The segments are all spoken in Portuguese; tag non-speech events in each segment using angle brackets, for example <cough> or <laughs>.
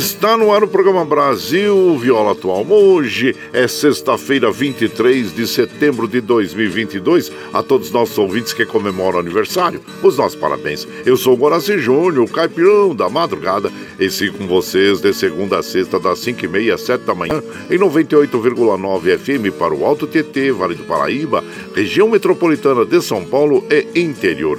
Está no ar o programa Brasil Viola Atual. Hoje é sexta-feira, 23 de setembro de 2022. A todos os nossos ouvintes que comemoram o aniversário, os nossos parabéns. Eu sou o Goraci Júnior, o caipirão da madrugada, e sigo com vocês de segunda a sexta, das 5h30 às 7 da manhã, em 98,9 FM para o Alto TT, Vale do Paraíba, região metropolitana de São Paulo e interior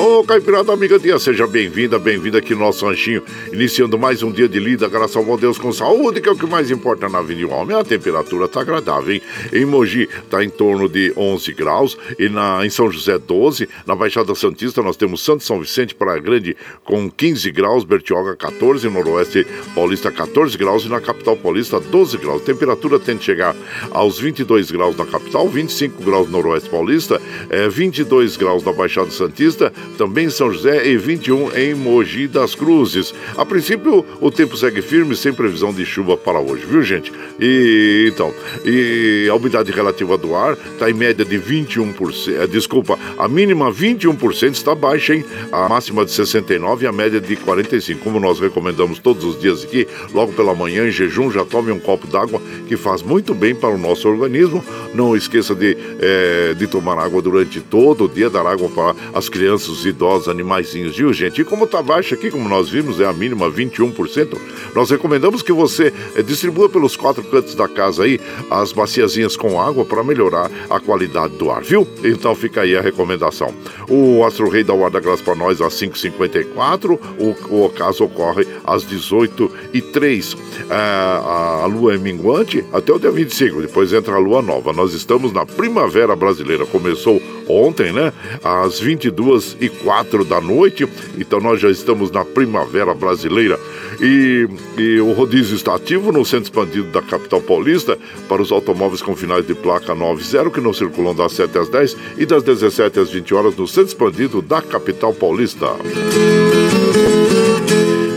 Ô, Caipirada amiga dia, seja bem-vinda, bem-vinda aqui no nosso ranchinho, iniciando mais um dia de lida, graças ao bom Deus com saúde, que é o que mais importa na vida de um homem. A temperatura tá agradável, hein? Em Mogi tá em torno de 11 graus e na, em São José 12, na Baixada Santista nós temos Santo São Vicente, Praia Grande com 15 graus, Bertioga 14, Noroeste Paulista 14 graus e na capital paulista 12 graus. Temperatura tende a chegar aos 22 graus na capital, 25 graus no Noroeste Paulista, é, 22 graus na Baixada Santista também em São José e 21 em Mogi das Cruzes. A princípio, o tempo segue firme, sem previsão de chuva para hoje, viu, gente? E então, e a umidade relativa do ar está em média de 21%. É, desculpa, a mínima 21% está baixa, hein? A máxima de 69 e a média de 45. Como nós recomendamos todos os dias aqui, logo pela manhã, em jejum, já tome um copo d'água que faz muito bem para o nosso organismo. Não esqueça de, é, de tomar água durante todo o dia, dar água para as crianças, os idosos, animaizinhos, viu, gente? E como está baixa aqui, como nós vimos, é a mínima 21%, nós recomendamos que você é, distribua pelos quatro cantos da casa aí as baciazinhas com água para melhorar a qualidade do ar, viu? Então fica aí a recomendação. O Astro Rei da Guarda Graça para nós às 5h54, o, o caso ocorre às 18h03. É, a, a lua é minguante até o dia 25, depois entra a lua nova. Nós estamos na primavera brasileira, começou ontem, né? Às 22 e 4 da noite. Então nós já estamos na primavera brasileira. E, e, o rodízio está ativo no centro expandido da capital paulista para os automóveis com finais de placa 90 que não circulam das 7 às 10 e das 17 às 20 horas no centro expandido da capital paulista.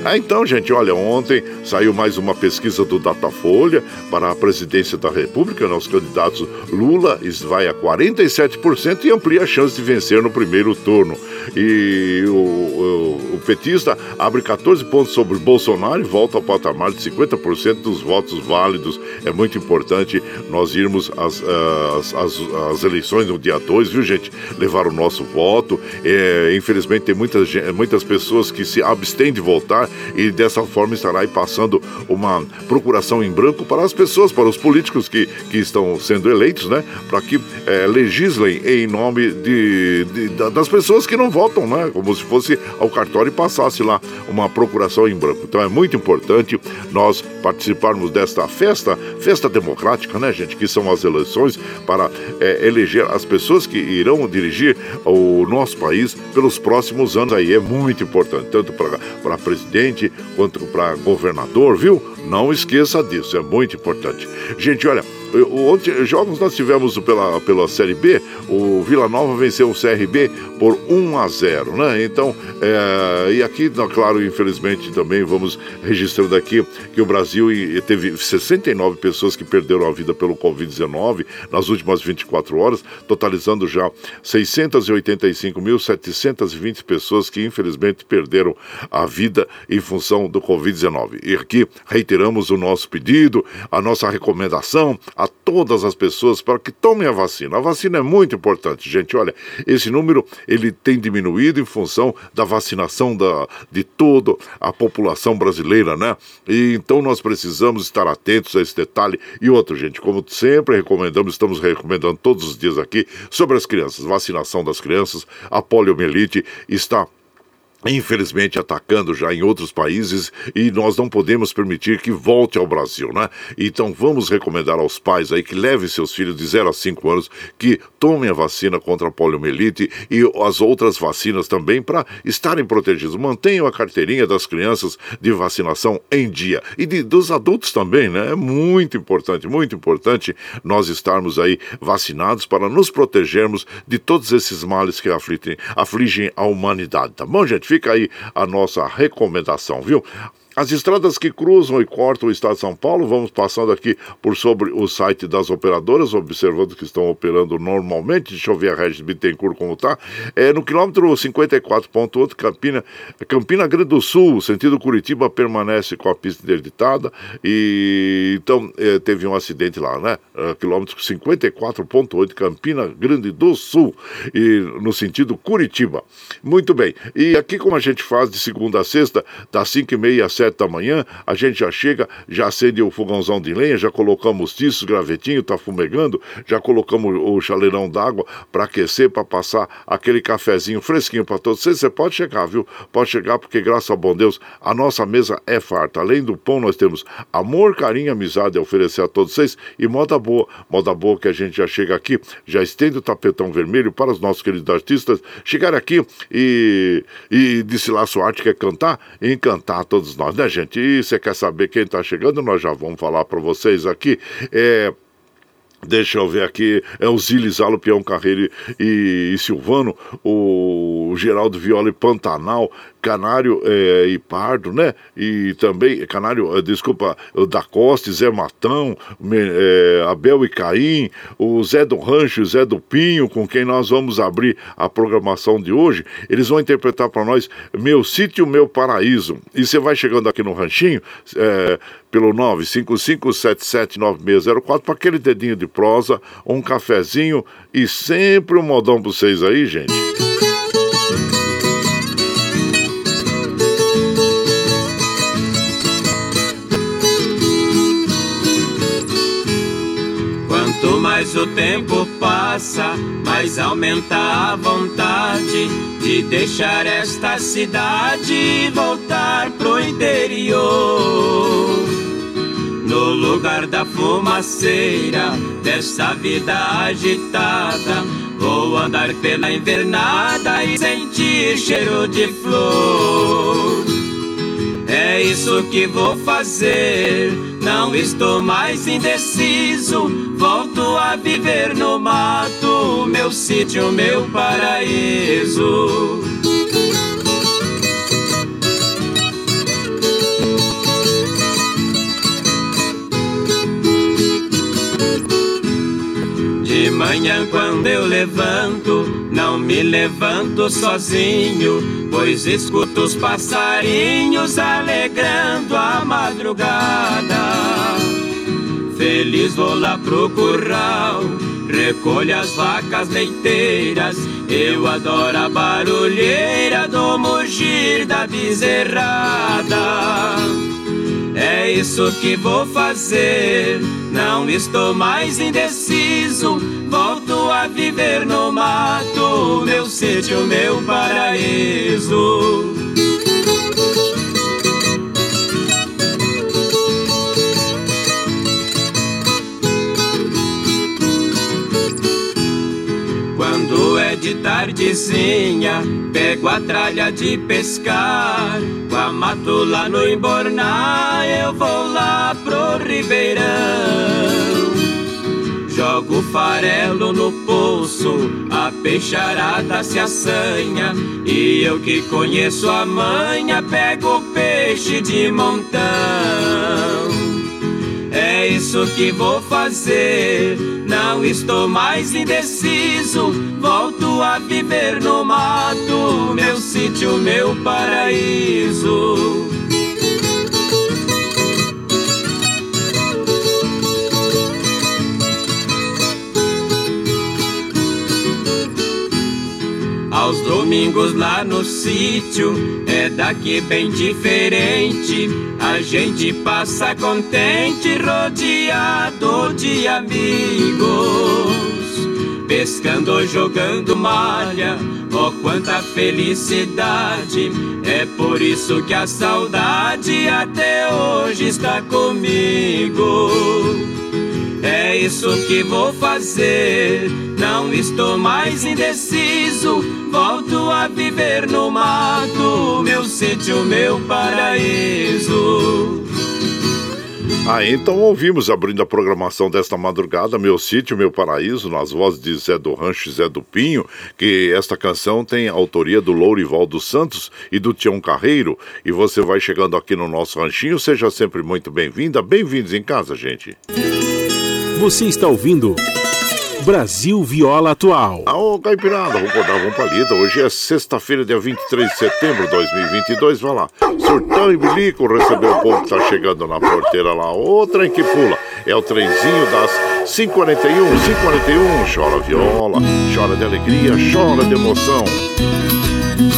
Ah, então, gente, olha, ontem saiu mais uma pesquisa do Datafolha para a presidência da República. Nosso candidato Lula vai a 47% e amplia a chance de vencer no primeiro turno. E o, o petista abre 14 pontos sobre Bolsonaro e volta ao patamar de 50% dos votos válidos. É muito importante nós irmos às, às, às, às eleições no dia 2, viu, gente? Levar o nosso voto. É, infelizmente, tem muitas, muitas pessoas que se abstêm de votar e dessa forma estará aí passando uma procuração em branco para as pessoas, para os políticos que, que estão sendo eleitos, né? Para que é, legislem em nome de, de, das pessoas que não votam, né? Como se fosse ao cartório passasse lá uma procuração em branco. Então é muito importante nós participarmos desta festa, festa democrática, né, gente? Que são as eleições para é, eleger as pessoas que irão dirigir o nosso país pelos próximos anos. Aí é muito importante, tanto para presidente quanto para governador, viu? Não esqueça disso, é muito importante. Gente, olha, ontem jogos nós tivemos pela, pela Série B, o Vila Nova venceu o CRB por 1 a 0, né? Então, é, e aqui, claro, infelizmente também vamos registrando aqui que o Brasil teve 69 pessoas que perderam a vida pelo Covid-19 nas últimas 24 horas, totalizando já 685.720 pessoas que infelizmente perderam a vida em função do Covid-19. E aqui reiteramos o nosso pedido, a nossa recomendação a todas as pessoas para que tomem a vacina. A vacina é muito importante, gente. Olha, esse número ele tem diminuído em função da vacinação da, de toda a população brasileira, né? E então nós precisamos estar atentos a esse detalhe. E outro, gente, como sempre recomendamos, estamos recomendando todos os dias aqui sobre as crianças, vacinação das crianças, a poliomielite está infelizmente atacando já em outros países e nós não podemos permitir que volte ao Brasil, né? Então vamos recomendar aos pais aí que levem seus filhos de 0 a 5 anos que tomem a vacina contra a poliomielite e as outras vacinas também para estarem protegidos. Mantenham a carteirinha das crianças de vacinação em dia e de, dos adultos também, né? É muito importante, muito importante nós estarmos aí vacinados para nos protegermos de todos esses males que afligem, afligem a humanidade, tá bom, gente? Fica aí a nossa recomendação, viu? As estradas que cruzam e cortam o estado de São Paulo, vamos passando aqui por sobre o site das operadoras, observando que estão operando normalmente. Deixa eu ver a Regis Bittencourt como está. É, no quilômetro 54.8, Campina, Campina Grande do Sul, sentido Curitiba, permanece com a pista interditada. E então é, teve um acidente lá, né? É, quilômetro 54.8, Campina Grande do Sul, e no sentido Curitiba. Muito bem. E aqui, como a gente faz de segunda a sexta, das 5h30 às sete da manhã, a gente já chega, já acende o fogãozão de lenha, já colocamos tiços, gravetinho, tá fumegando, já colocamos o chaleirão d'água para aquecer, para passar aquele cafezinho fresquinho para todos vocês. Você pode chegar, viu? Pode chegar, porque graças a bom Deus, a nossa mesa é farta. Além do pão, nós temos amor, carinho, amizade a oferecer a todos vocês e moda boa. Moda boa que a gente já chega aqui, já estende o tapetão vermelho para os nossos queridos artistas chegar aqui e, e lá sua arte, quer cantar e encantar todos nós né, gente? E você quer saber quem está chegando? Nós já vamos falar para vocês aqui. É. Deixa eu ver aqui, é o Zilizalo, Peão Carreiro e, e, Silvano, o o Geraldo Viola e Pantanal, Canário é, e Pardo, né? E também, Canário, desculpa, o da Costa, Zé Matão, é, Abel e Caim, o Zé do Rancho Zé do Pinho, com quem nós vamos abrir a programação de hoje. Eles vão interpretar para nós Meu Sítio, Meu Paraíso. E você vai chegando aqui no Ranchinho, é, pelo 955779604 para aquele dedinho de prosa, um cafezinho e sempre um modão para vocês aí, gente. Quanto mais o tempo passa, mais aumenta a vontade de deixar esta cidade e voltar pro interior. No lugar da fumaceira dessa vida agitada, vou andar pela invernada e sentir cheiro de flor. É isso que vou fazer, não estou mais indeciso. Volto a viver no mato, meu sítio, meu paraíso. Manhã quando eu levanto, não me levanto sozinho, pois escuto os passarinhos alegrando a madrugada. Feliz vou lá pro curral, recolho as vacas leiteiras. Eu adoro a barulheira do mugir da bezerrada. É isso que vou fazer. Não estou mais indeciso. Volto a viver no mato, meu sítio, meu paraíso. De tardezinha, pego a tralha de pescar. Com a matula no embornar, eu vou lá pro ribeirão. Jogo farelo no poço, a peixarada se assanha. E eu que conheço a manha, pego peixe de montão. É isso que vou fazer. Não estou mais indeciso. Volto a viver no mato, meu sítio, meu paraíso. Domingos lá no sítio é daqui bem diferente. A gente passa contente, rodeado de amigos. Pescando, jogando malha, oh quanta felicidade! É por isso que a saudade até hoje está comigo. É isso que vou fazer. Não estou mais indeciso. Volto a viver no mato, meu sítio, meu paraíso. Ah, então ouvimos abrindo a programação desta madrugada, Meu Sítio, Meu Paraíso, nas vozes de Zé do Rancho e Zé do Pinho, que esta canção tem autoria do Lourival dos Santos e do Tião Carreiro. E você vai chegando aqui no nosso ranchinho, seja sempre muito bem-vinda, bem-vindos em casa, gente. Você está ouvindo Brasil Viola Atual. Ô, Caipirada, vamos dar uma palida. Hoje é sexta-feira, dia 23 de setembro de 2022. Vai lá, surtão e bilico, recebeu o povo que tá chegando na porteira lá. O trem que pula. É o trenzinho das 541, 541. Chora viola, chora de alegria, chora de emoção.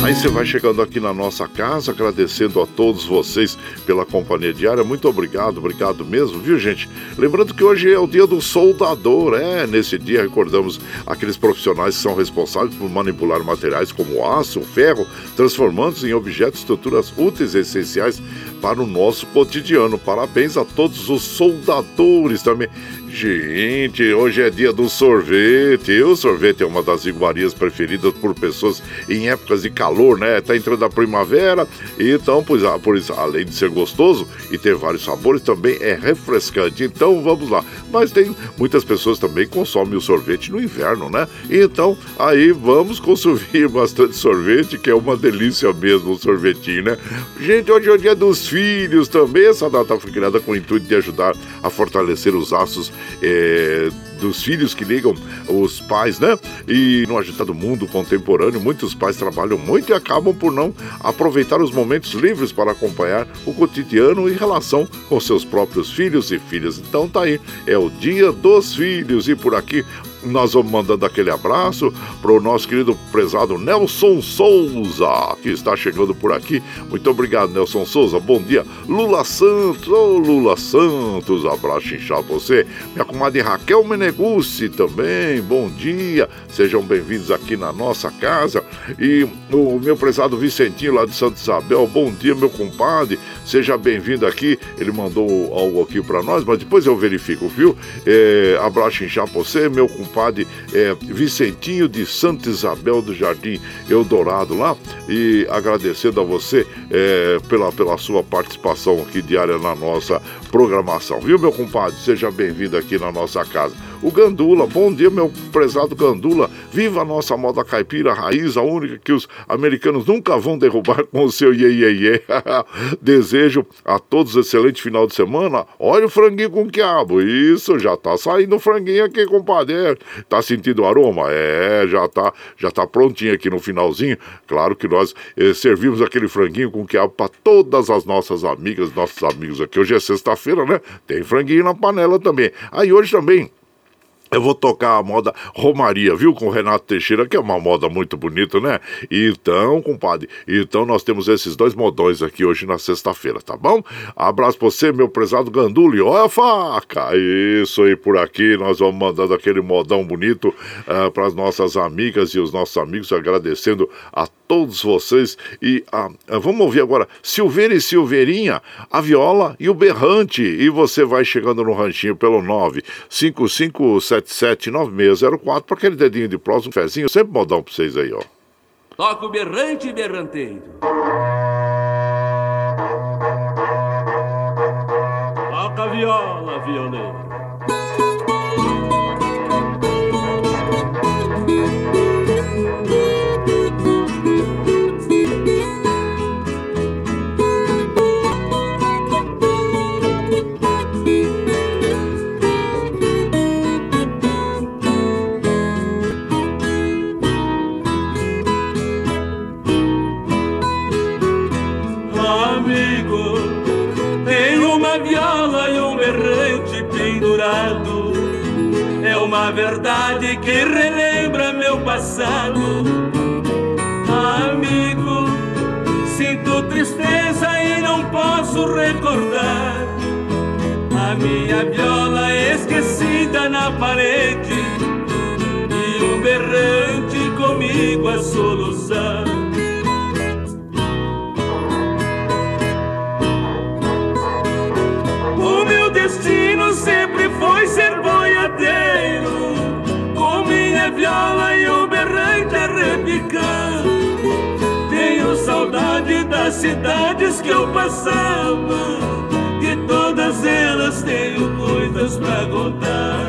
Aí você vai chegando aqui na nossa casa, agradecendo a todos vocês pela companhia diária. Muito obrigado, obrigado mesmo, viu, gente? Lembrando que hoje é o dia do soldador, é. Nesse dia recordamos aqueles profissionais que são responsáveis por manipular materiais como aço, ferro, transformando-os em objetos e estruturas úteis e essenciais para o nosso cotidiano. Parabéns a todos os soldadores também. Gente, hoje é dia do sorvete. O sorvete é uma das iguarias preferidas por pessoas em épocas de calor, né? Tá entrando a primavera, então, pois, ah, por isso, além de ser gostoso e ter vários sabores, também é refrescante. Então, vamos lá. Mas tem muitas pessoas também consomem o sorvete no inverno, né? Então, aí vamos consumir <laughs> bastante sorvete, que é uma delícia mesmo o sorvetinho, né? Gente, hoje é o dia dos filhos também. Essa data foi criada com o intuito de ajudar a fortalecer os laços é, dos filhos que ligam os pais, né? E no agitado mundo contemporâneo, muitos pais trabalham muito e acabam por não aproveitar os momentos livres para acompanhar o cotidiano em relação com seus próprios filhos e filhas. Então tá aí, é o dia dos filhos e por aqui nós vamos mandando aquele abraço para o nosso querido prezado Nelson Souza, que está chegando por aqui. Muito obrigado, Nelson Souza. Bom dia. Lula Santos, ô oh, Lula Santos, abraço inchado você. Minha comadre Raquel Menegucci também, bom dia. Sejam bem-vindos aqui na nossa casa. E o meu prezado Vicentinho lá de Santa Isabel, bom dia, meu compadre. Seja bem-vindo aqui. Ele mandou algo aqui para nós, mas depois eu verifico, viu? É, abraço inchado você, meu compadre compadre é, Vicentinho de Santa Isabel do Jardim Eldorado lá. E agradecendo a você é, pela, pela sua participação aqui diária na nossa programação, viu, meu compadre? Seja bem-vindo aqui na nossa casa o Gandula. Bom dia, meu prezado Gandula. Viva a nossa moda caipira raiz, a única que os americanos nunca vão derrubar <laughs> com o seu iê, iê, iê. <laughs> Desejo a todos um excelente final de semana. Olha o franguinho com quiabo. Isso, já tá saindo o franguinho aqui, compadre. É, tá sentindo o aroma? É, já tá, já tá prontinho aqui no finalzinho. Claro que nós eh, servimos aquele franguinho com quiabo para todas as nossas amigas, nossos amigos aqui. Hoje é sexta-feira, né? Tem franguinho na panela também. Aí hoje também eu vou tocar a moda Romaria, viu? Com o Renato Teixeira, que é uma moda muito bonita, né? Então, compadre, então nós temos esses dois modões aqui hoje na sexta-feira, tá bom? Abraço pra você, meu prezado Ganduli. Olha a faca! Isso aí por aqui, nós vamos mandando aquele modão bonito uh, para as nossas amigas e os nossos amigos, agradecendo a todos vocês. E uh, uh, vamos ouvir agora Silveira e Silveirinha, a viola e o berrante. E você vai chegando no ranchinho pelo 955 9779604 para aquele dedinho de próximo, um fezinho, sempre modão para vocês aí, ó. Toca o berrante berranteiro. Toca a viola, violeiro. A minha viola esquecida na parede e um berrante comigo a soluçar. O meu destino sempre foi ser boiadeiro viola e o berrante a. Tenho saudade das cidades que eu passava, todas elas tenho coisas pra contar.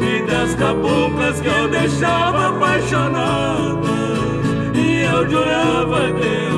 E das caboclas que eu deixava apaixonada, e eu jurava que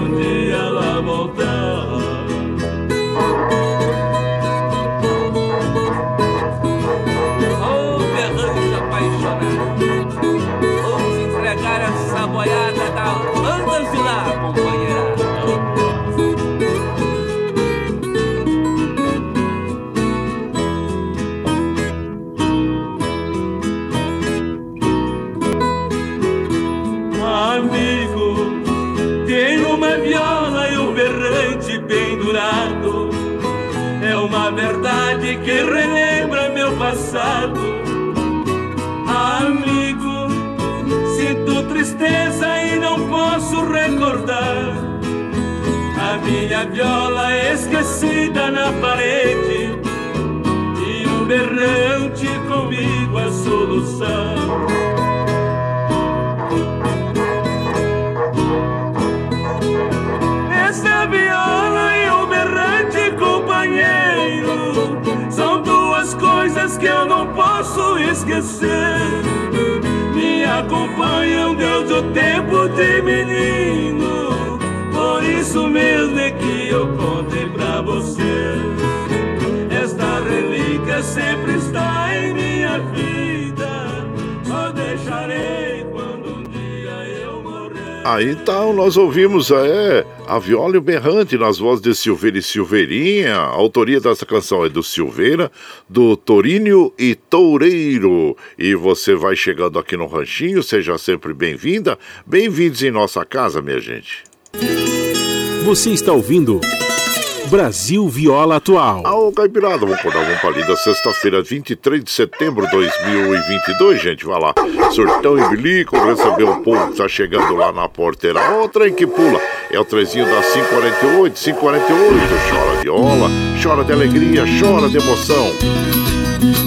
minha viola esquecida na parede e um berrante comigo a solução. Essa viola e o berrante, companheiro, são duas coisas que eu não posso esquecer. Me acompanham desde o tempo de menino, por isso mesmo é eu contei pra você sempre está em minha vida. Só deixarei quando um dia eu morrer. Aí então nós ouvimos é, a viola e o berrante nas vozes de Silveira e Silveirinha. A autoria dessa canção é do Silveira, do Torinho e Toureiro. E você vai chegando aqui no Ranchinho, seja sempre bem-vinda. Bem-vindos em nossa casa, minha gente. Você está ouvindo. Brasil Viola Atual. Ô, Caipirada, vamos acordar uma palida sexta-feira, 23 de setembro de 2022, gente. Vai lá, surtão e bilico, receber o povo que tá chegando lá na porteira. Ó, o trem que pula. É o trezinho da 548, 548. Chora viola, chora de alegria, chora de emoção.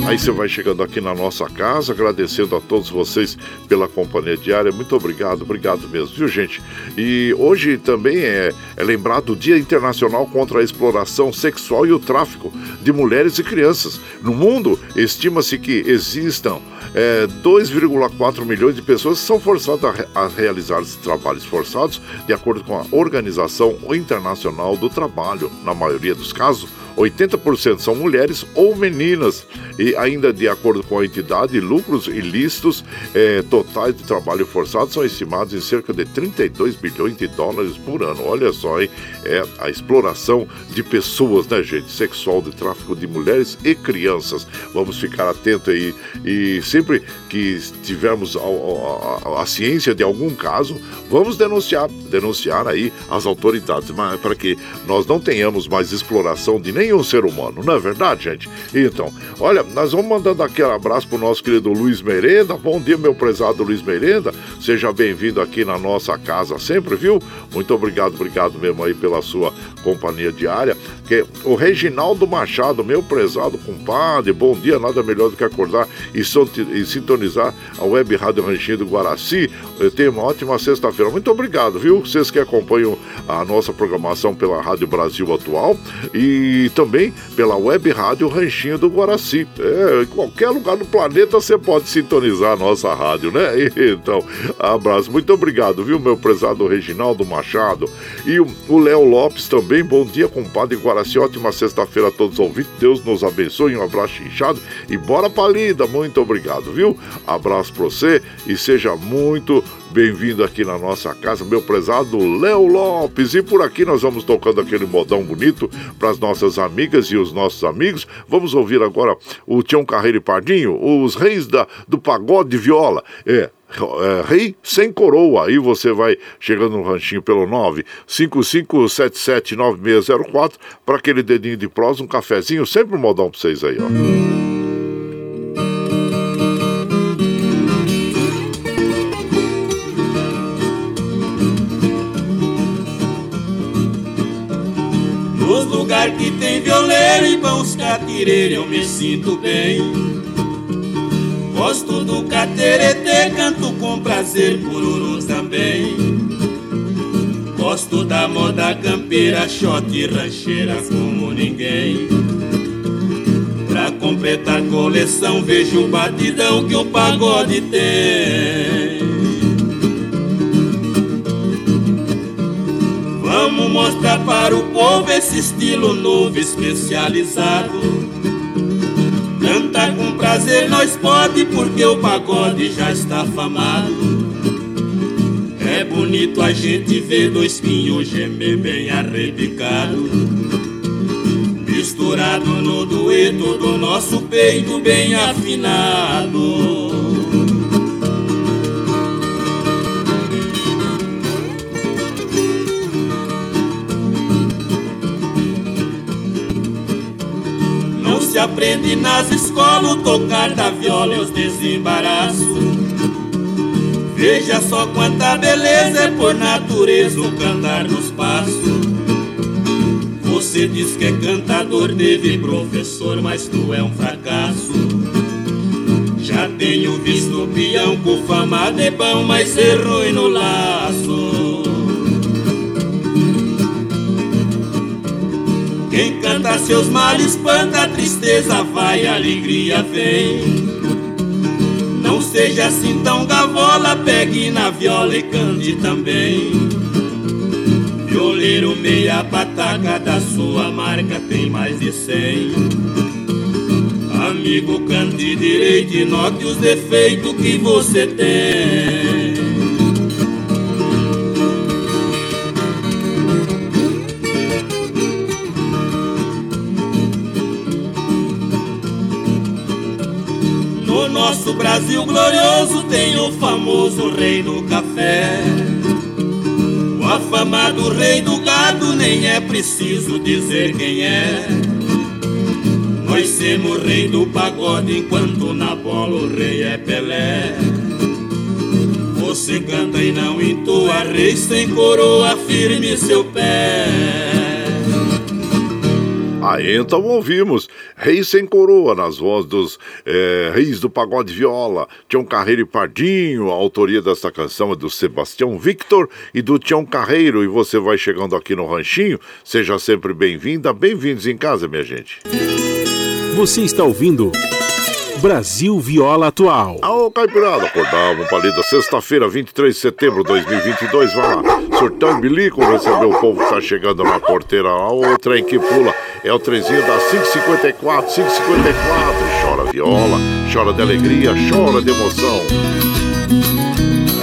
Aí você vai chegando aqui na nossa casa, agradecendo a todos vocês pela companhia diária. Muito obrigado, obrigado mesmo, viu, gente? E hoje também é, é lembrado o Dia Internacional contra a Exploração Sexual e o Tráfico de Mulheres e Crianças. No mundo, estima-se que existam é, 2,4 milhões de pessoas que são forçadas a, a realizar esses trabalhos forçados, de acordo com a Organização Internacional do Trabalho. Na maioria dos casos, 80% são mulheres ou meninas. E ainda de acordo com a entidade, lucros ilícitos eh, totais de trabalho forçado são estimados em cerca de 32 bilhões de dólares por ano. Olha só, hein? É a exploração de pessoas, né, gente? Sexual, de tráfico de mulheres e crianças. Vamos ficar atento aí. E sempre que tivermos a, a, a, a ciência de algum caso, vamos denunciar, denunciar aí as autoridades, para que nós não tenhamos mais exploração de nenhum ser humano, não é verdade, gente? Então, olha, nós vamos mandando aquele abraço pro nosso querido Luiz Merenda. Bom dia, meu prezado Luiz Merenda. Seja bem-vindo aqui na nossa casa sempre, viu? Muito obrigado, obrigado mesmo aí pela sua companhia diária. Que o Reginaldo Machado, meu prezado compadre, bom dia, nada melhor do que acordar e, sintonizar a Web Rádio Ranchinho do Guaraci. Eu tenho uma ótima sexta-feira. Muito obrigado, viu? Vocês que acompanham a nossa programação pela Rádio Brasil Atual e também pela Web Rádio Ranchinho do Guaraci. É, em qualquer lugar do planeta você pode sintonizar a nossa rádio, né? <laughs> Então, abraço. Muito obrigado, viu, meu prezado Reginaldo Machado. E o Léo Lopes também. Bom dia, compadre Guaraci. Ótima sexta-feira a todos os ouvintes. Deus nos abençoe. Um abraço inchado e bora pra lida. Muito obrigado, viu? Abraço pra você e seja muito bem-vindo aqui na nossa casa, meu prezado Léo Lopes. E por aqui nós vamos tocando aquele modão bonito para as nossas amigas e os nossos amigos. Vamos ouvir agora o Tião Carreiro e Pardinho, os reis da, do pagode de viola. É, é, rei sem coroa. Aí você vai chegando no ranchinho pelo 955779604 para aquele dedinho de prosa, um cafezinho, sempre um modão para vocês aí, ó. Lugar que tem violeiro e bons catireiros eu me sinto bem. Gosto do caterete, canto com prazer, pururu também. Gosto da moda campeira, shot e rancheira como ninguém. Pra completar coleção, vejo o batidão que o pagode tem. Vamos mostrar para o povo esse estilo novo especializado. Cantar com prazer nós pode, porque o pagode já está famado. É bonito a gente ver dois pinhos gemer bem arrebicado. Misturado no dueto do nosso peito bem afinado. Se aprende nas escolas tocar da viola e os desembaraços. Veja só quanta beleza é por natureza o cantar nos passos. Você diz que é cantador, teve professor, mas tu é um fracasso. Já tenho visto peão com fama de bom, mas ser ruim no laço. Quem canta seus males espanta a tristeza, vai, a alegria vem. Não seja assim tão gavola, pegue na viola e cante também. Violeiro meia pataca da sua marca tem mais de cem. Amigo, cante direito e note os defeitos que você tem. Nosso Brasil glorioso tem o famoso rei do café. O afamado rei do gado nem é preciso dizer quem é. Nós semos rei do pagode enquanto na bola o rei é Pelé. Você canta e não entoa, rei sem coroa, firme seu pé. Aí então ouvimos Rei Sem Coroa, nas vozes dos é, Reis do Pagode Viola, Tião Carreiro e Pardinho. A autoria dessa canção é do Sebastião Victor e do Tião Carreiro. E você vai chegando aqui no Ranchinho, seja sempre bem-vinda, bem-vindos em casa, minha gente. Você está ouvindo Brasil Viola Atual. Ô, Caipirada, acordava um palito sexta-feira, 23 de setembro de 2022. Vai lá, surtão bilico, recebeu o povo que tá chegando na porteira. O trem que pula é o trenzinho da 554, 554. Chora viola, chora de alegria, chora de emoção.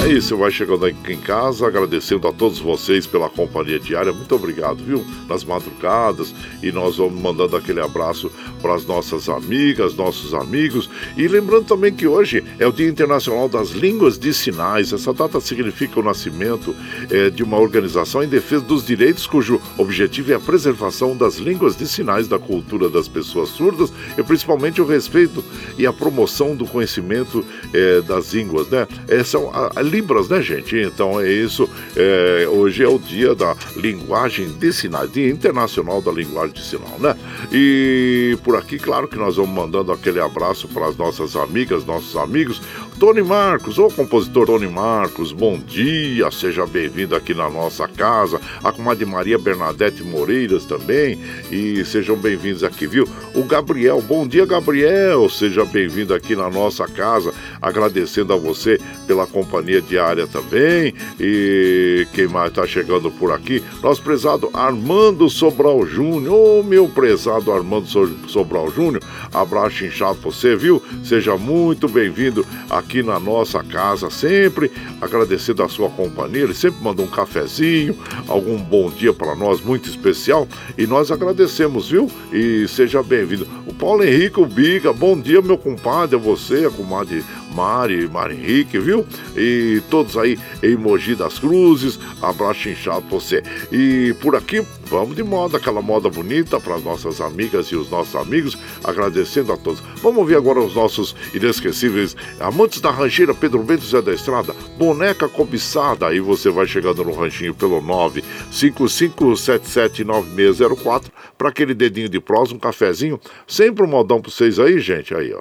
É isso, vai chegando aqui em casa, agradecendo a todos vocês pela companhia diária. Muito obrigado, viu? Nas madrugadas. E nós vamos mandando aquele abraço para as nossas amigas, nossos amigos. E lembrando também que hoje é o Dia Internacional das Línguas de Sinais. Essa data significa o nascimento é, de uma organização em defesa dos direitos cujo objetivo é a preservação das línguas de sinais da cultura das pessoas surdas e principalmente o respeito e a promoção do conhecimento é, das línguas, né? É, a, a Libras, né, gente? Então é isso. É, hoje é o dia da linguagem de sinais, Dia Internacional da Linguagem de Sinal, né? E por aqui, claro que nós vamos mandando aquele abraço para as nossas amigas, nossos amigos. Tony Marcos, o compositor Tony Marcos, bom dia, seja bem-vindo aqui na nossa casa. A comadre Maria Bernadette Moreiras também, e sejam bem-vindos aqui, viu? O Gabriel, bom dia, Gabriel, seja bem-vindo aqui na nossa casa, agradecendo a você pela companhia diária também. E quem mais está chegando por aqui? Nosso prezado Armando Sobral Júnior, ô meu prezado Armando Sobral Júnior, abraço inchado pra você, viu? Seja muito bem-vindo aqui aqui na nossa casa, sempre agradecendo a sua companhia. Ele sempre mandou um cafezinho, algum bom dia para nós, muito especial. E nós agradecemos, viu? E seja bem-vindo. O Paulo Henrique, o Biga, bom dia, meu compadre, a você, a comadre Mari, Mari Henrique, viu? E todos aí em Mogi das Cruzes, abraço inchado pra você. E por aqui, vamos de moda, aquela moda bonita para as nossas amigas e os nossos amigos, agradecendo a todos. Vamos ouvir agora os nossos inesquecíveis amantes da rancheira Pedro Bento Zé da Estrada, boneca cobiçada. Aí você vai chegando no ranchinho pelo 955779604 para aquele dedinho de prosa, um cafezinho. Sempre um modão para vocês aí, gente. Aí, ó.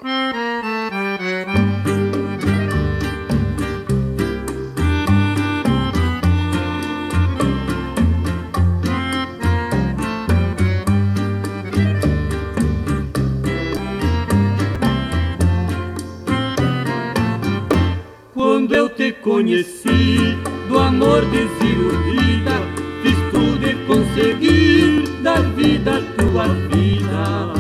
Conheci, do amor desiludida, fiz tudo e consegui dar vida à tua vida.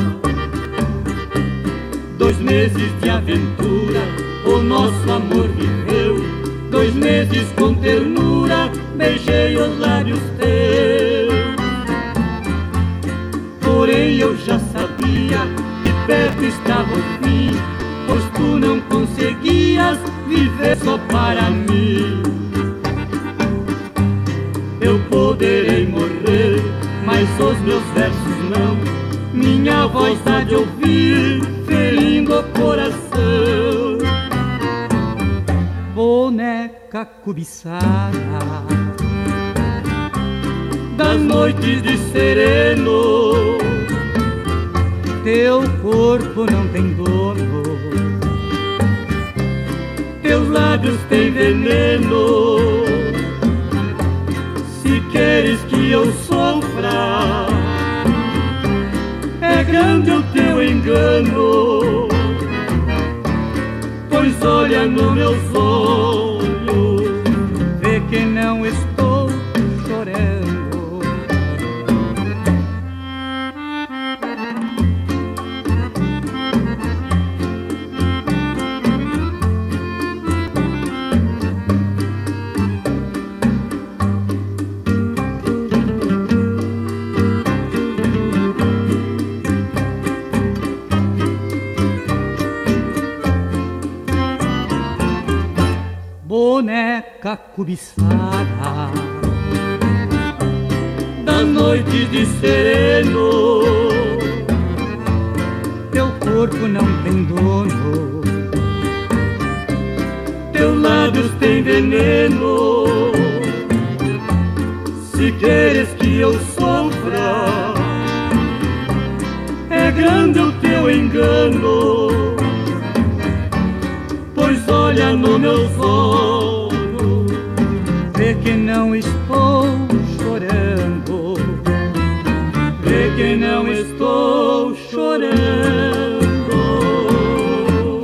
Dois meses de aventura, o nosso amor viveu. Dois meses com ternura, beijei os lábios teus. Porém eu já sabia que perto estava o fim, pois tu não conseguias viver só para mim. Eu poderei morrer, mas os meus versos não. Minha voz há de ouvir, ferindo o coração. Boneca cobiçada, das noites de sereno. Teu corpo não tem dono, lábios têm veneno. Se queres que eu sofra, é grande o teu engano. Pois olha no meus olhos, vê que não estou cobiçada das noites de sereno. Teu corpo não tem dono, teus lábios têm veneno. Se queres que eu sofra, é grande o teu engano pois olha no meus olhos, que não estou chorando, vê que não estou chorando.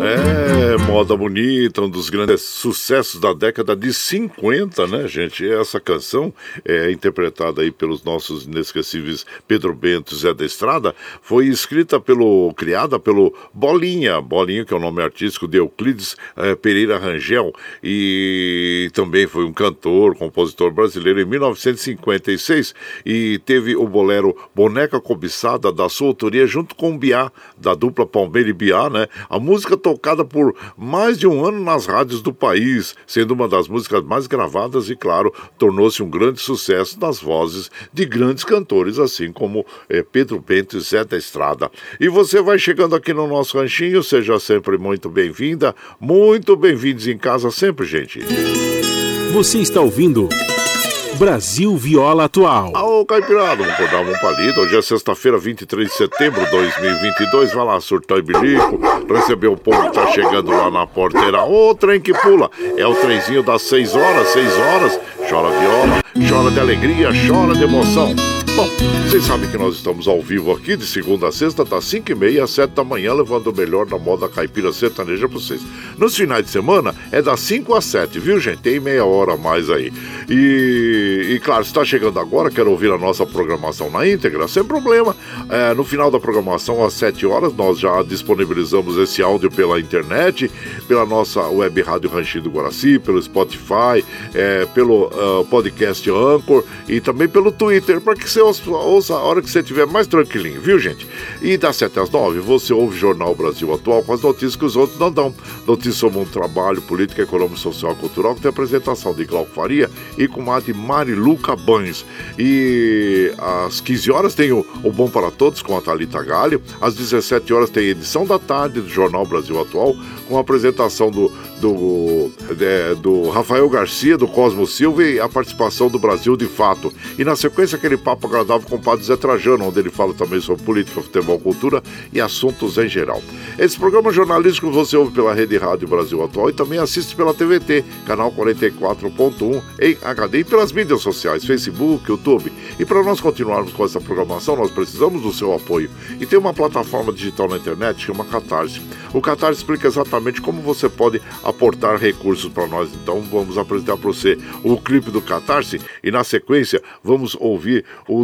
É, moda bonita, um dos grandes sucessos da década de 50, né, gente? Essa canção é interpretada aí pelos nossos inesquecíveis Pedro Bento e Zé da Estrada, foi escrita pelo, criada pelo Bolinha, Bolinha que é o nome artístico de Euclides eh, Pereira Rangel, e também foi um cantor, compositor brasileiro em 1956, e teve o bolero Boneca Cobiçada, da sua autoria, junto com Biá, da dupla Palmeira e Biá, né? A música tocada por mais de um ano nas rádios do país, sendo uma das músicas mais gravadas e, claro, tornou-se um grande sucesso nas vozes de grandes cantores, assim como eh, Pedro Bento e Zé da Estrada. E você vai chegando aqui no nosso ranchinho, seja sempre muito bem-vinda, muito bem-vindos em casa sempre, gente. Você está ouvindo Brasil Viola Atual. Ô, Caipirada, vamos acordar um palito. Hoje é sexta-feira, 23 de setembro de 2022. Vai lá, surtar e bilico. Receber o povo que tá chegando lá na porteira. Ô, trem que pula. É o trenzinho das 6 horas, 6 horas. Chora viola, chora de alegria, chora de emoção. Bom, vocês sabem que nós estamos ao vivo aqui de segunda a sexta, das 5 e meia às 7 da manhã, levando o melhor da moda caipira sertaneja para vocês. Nos finais de semana é das 5 às 7, viu, gente? Tem meia hora a mais aí. E, e claro, está chegando agora, quer ouvir a nossa programação na íntegra, sem problema. É, no final da programação, às 7 horas, nós já disponibilizamos esse áudio pela internet, pela nossa web rádio Ranchinho do Guaraci, pelo Spotify, é, pelo uh, podcast Anchor e também pelo Twitter, para que você ouça, ouça a hora que você estiver mais tranquilinho, viu, gente? E das 7 às 9, você ouve Jornal Brasil Atual com as notícias que os outros não dão. Notícias sobre um trabalho, política, econômico, social e cultural, que tem apresentação de Glauco Faria e com a de Mariluca Banhos. E às 15 horas tem o, o Bom para Todos com a Thalita Galho. Às 17 horas tem a edição da tarde do Jornal Brasil Atual com a apresentação do, do, é, do Rafael Garcia, do Cosmo Silva e a participação do Brasil de Fato. E na sequência, aquele papo agradável com o Padre Zé Trajano, onde ele fala também sobre política, futebol, cultura e assuntos em geral. Esse programa jornalístico você ouve pela Rede Rádio Brasil Atual e também assiste pela TVT, canal 44.1 em HD e pelas mídias sociais, Facebook, YouTube. E para nós continuarmos com essa programação, nós precisamos do seu apoio. E tem uma plataforma digital na internet que chama Catarse. O Catarse explica exatamente como você pode aportar recursos para nós. Então vamos apresentar para você o clipe do Catarse e na sequência vamos ouvir o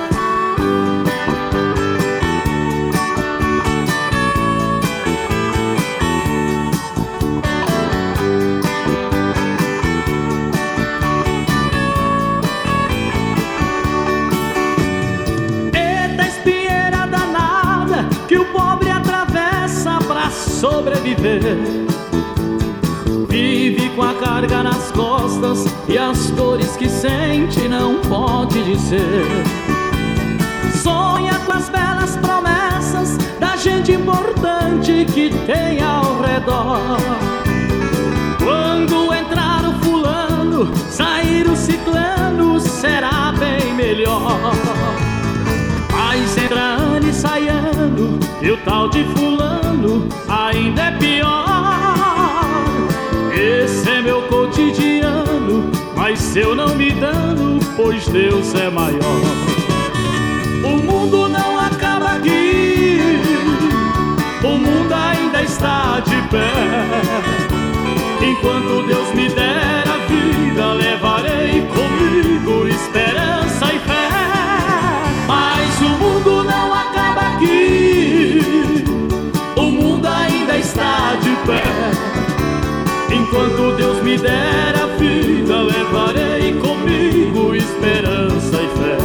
Sobreviver com a carga nas costas e as dores que sente não pode dizer. Sonha com as belas promessas da gente importante que tem ao redor. Quando entrar o fulano, sair o ciclano, será bem melhor. Mas entrando e saindo, e o tal de fulano ainda é pior. Esse é meu cotidiano, mas se eu não me dano, pois Deus é maior. O mundo não acaba aqui, o mundo ainda está de pé. Enquanto Deus me der a vida, levarei comigo esperança pé. Enquanto Deus me der a vida, levarei comigo esperança e fé.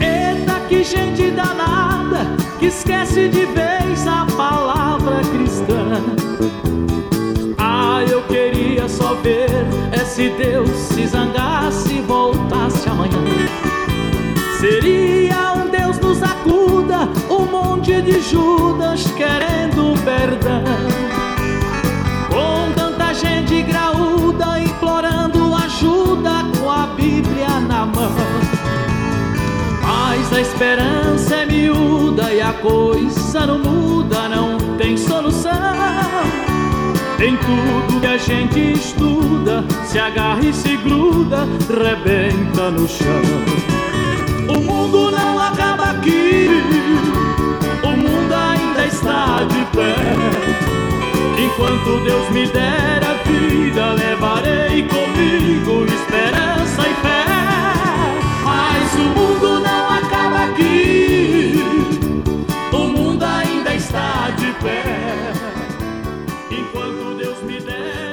Eita, que gente danada que esquece de vez se Deus se zangasse e voltasse amanhã. Seria um Deus nos acuda, um monte de Judas querendo perdão. Com tanta gente graúda implorando ajuda com a Bíblia na mão. Mas a esperança é miúda e a coisa não muda, não tem solução. Em tudo que a gente estuda, se agarra e se gruda, rebenta no chão. O mundo não acaba aqui, o mundo ainda está de pé. Enquanto Deus me der a vida, levarei comigo esperança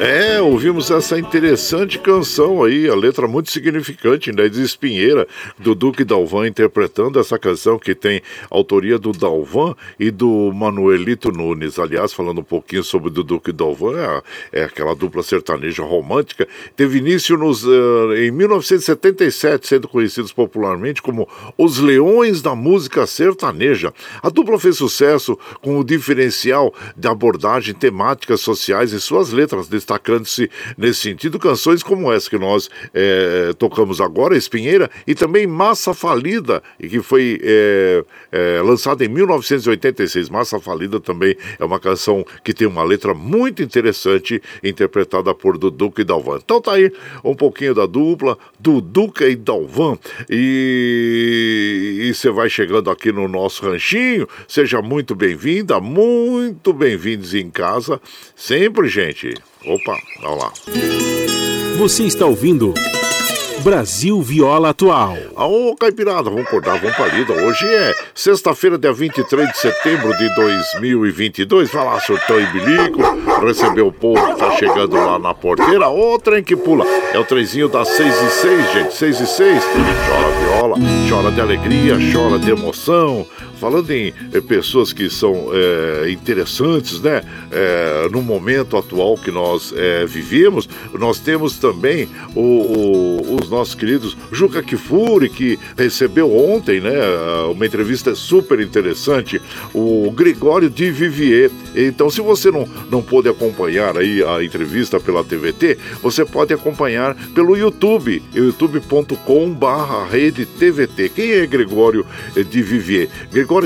É, ouvimos essa interessante canção aí, a letra muito significante, né, de Espinheira, do Duque Dalvan, interpretando essa canção que tem autoria do Dalvan e do Manuelito Nunes. Aliás, falando um pouquinho sobre o Duque Dalvan, é, é, aquela dupla sertaneja romântica, teve início nos, uh, em 1977, sendo conhecidos popularmente como os Leões da Música Sertaneja. A dupla fez sucesso com o diferencial de abordagem temáticas sociais em suas letras, destacando-se nesse sentido canções como essa que nós é, tocamos agora, Espinheira, e também Massa Falida, que foi é, é, lançada em 1986. Massa Falida também é uma canção que tem uma letra muito interessante, interpretada por Duduca e Dalvan. Então tá aí um pouquinho da dupla, Duduca e Dalvan. E você vai chegando aqui no nosso ranchinho, seja muito bem-vinda, muito bem-vindos em casa, sempre, gente. Opa, olha lá. Você está ouvindo Brasil Viola Atual. Ô, Caipirada, vamos acordar, vamos pra lida. Hoje é sexta-feira, dia 23 de setembro de 2022. Vai lá, surtão e bilico, recebeu o povo que tá chegando lá na porteira. Ô, trem que pula. É o trenzinho das 6 e 6, gente, 6 e 6. Chora viola, chora de alegria, chora de emoção. Falando em eh, pessoas que são eh, interessantes, né? Eh, no momento atual que nós vivemos, nós temos também o, o, os nossos queridos Juca Kifuri, que recebeu ontem, né? Uma entrevista super interessante, o Gregório de Vivier. Então, se você não, não pôde acompanhar aí a entrevista pela TVT, você pode acompanhar pelo YouTube, youtube.com barra rede TVT. Quem é Gregório de Vivier?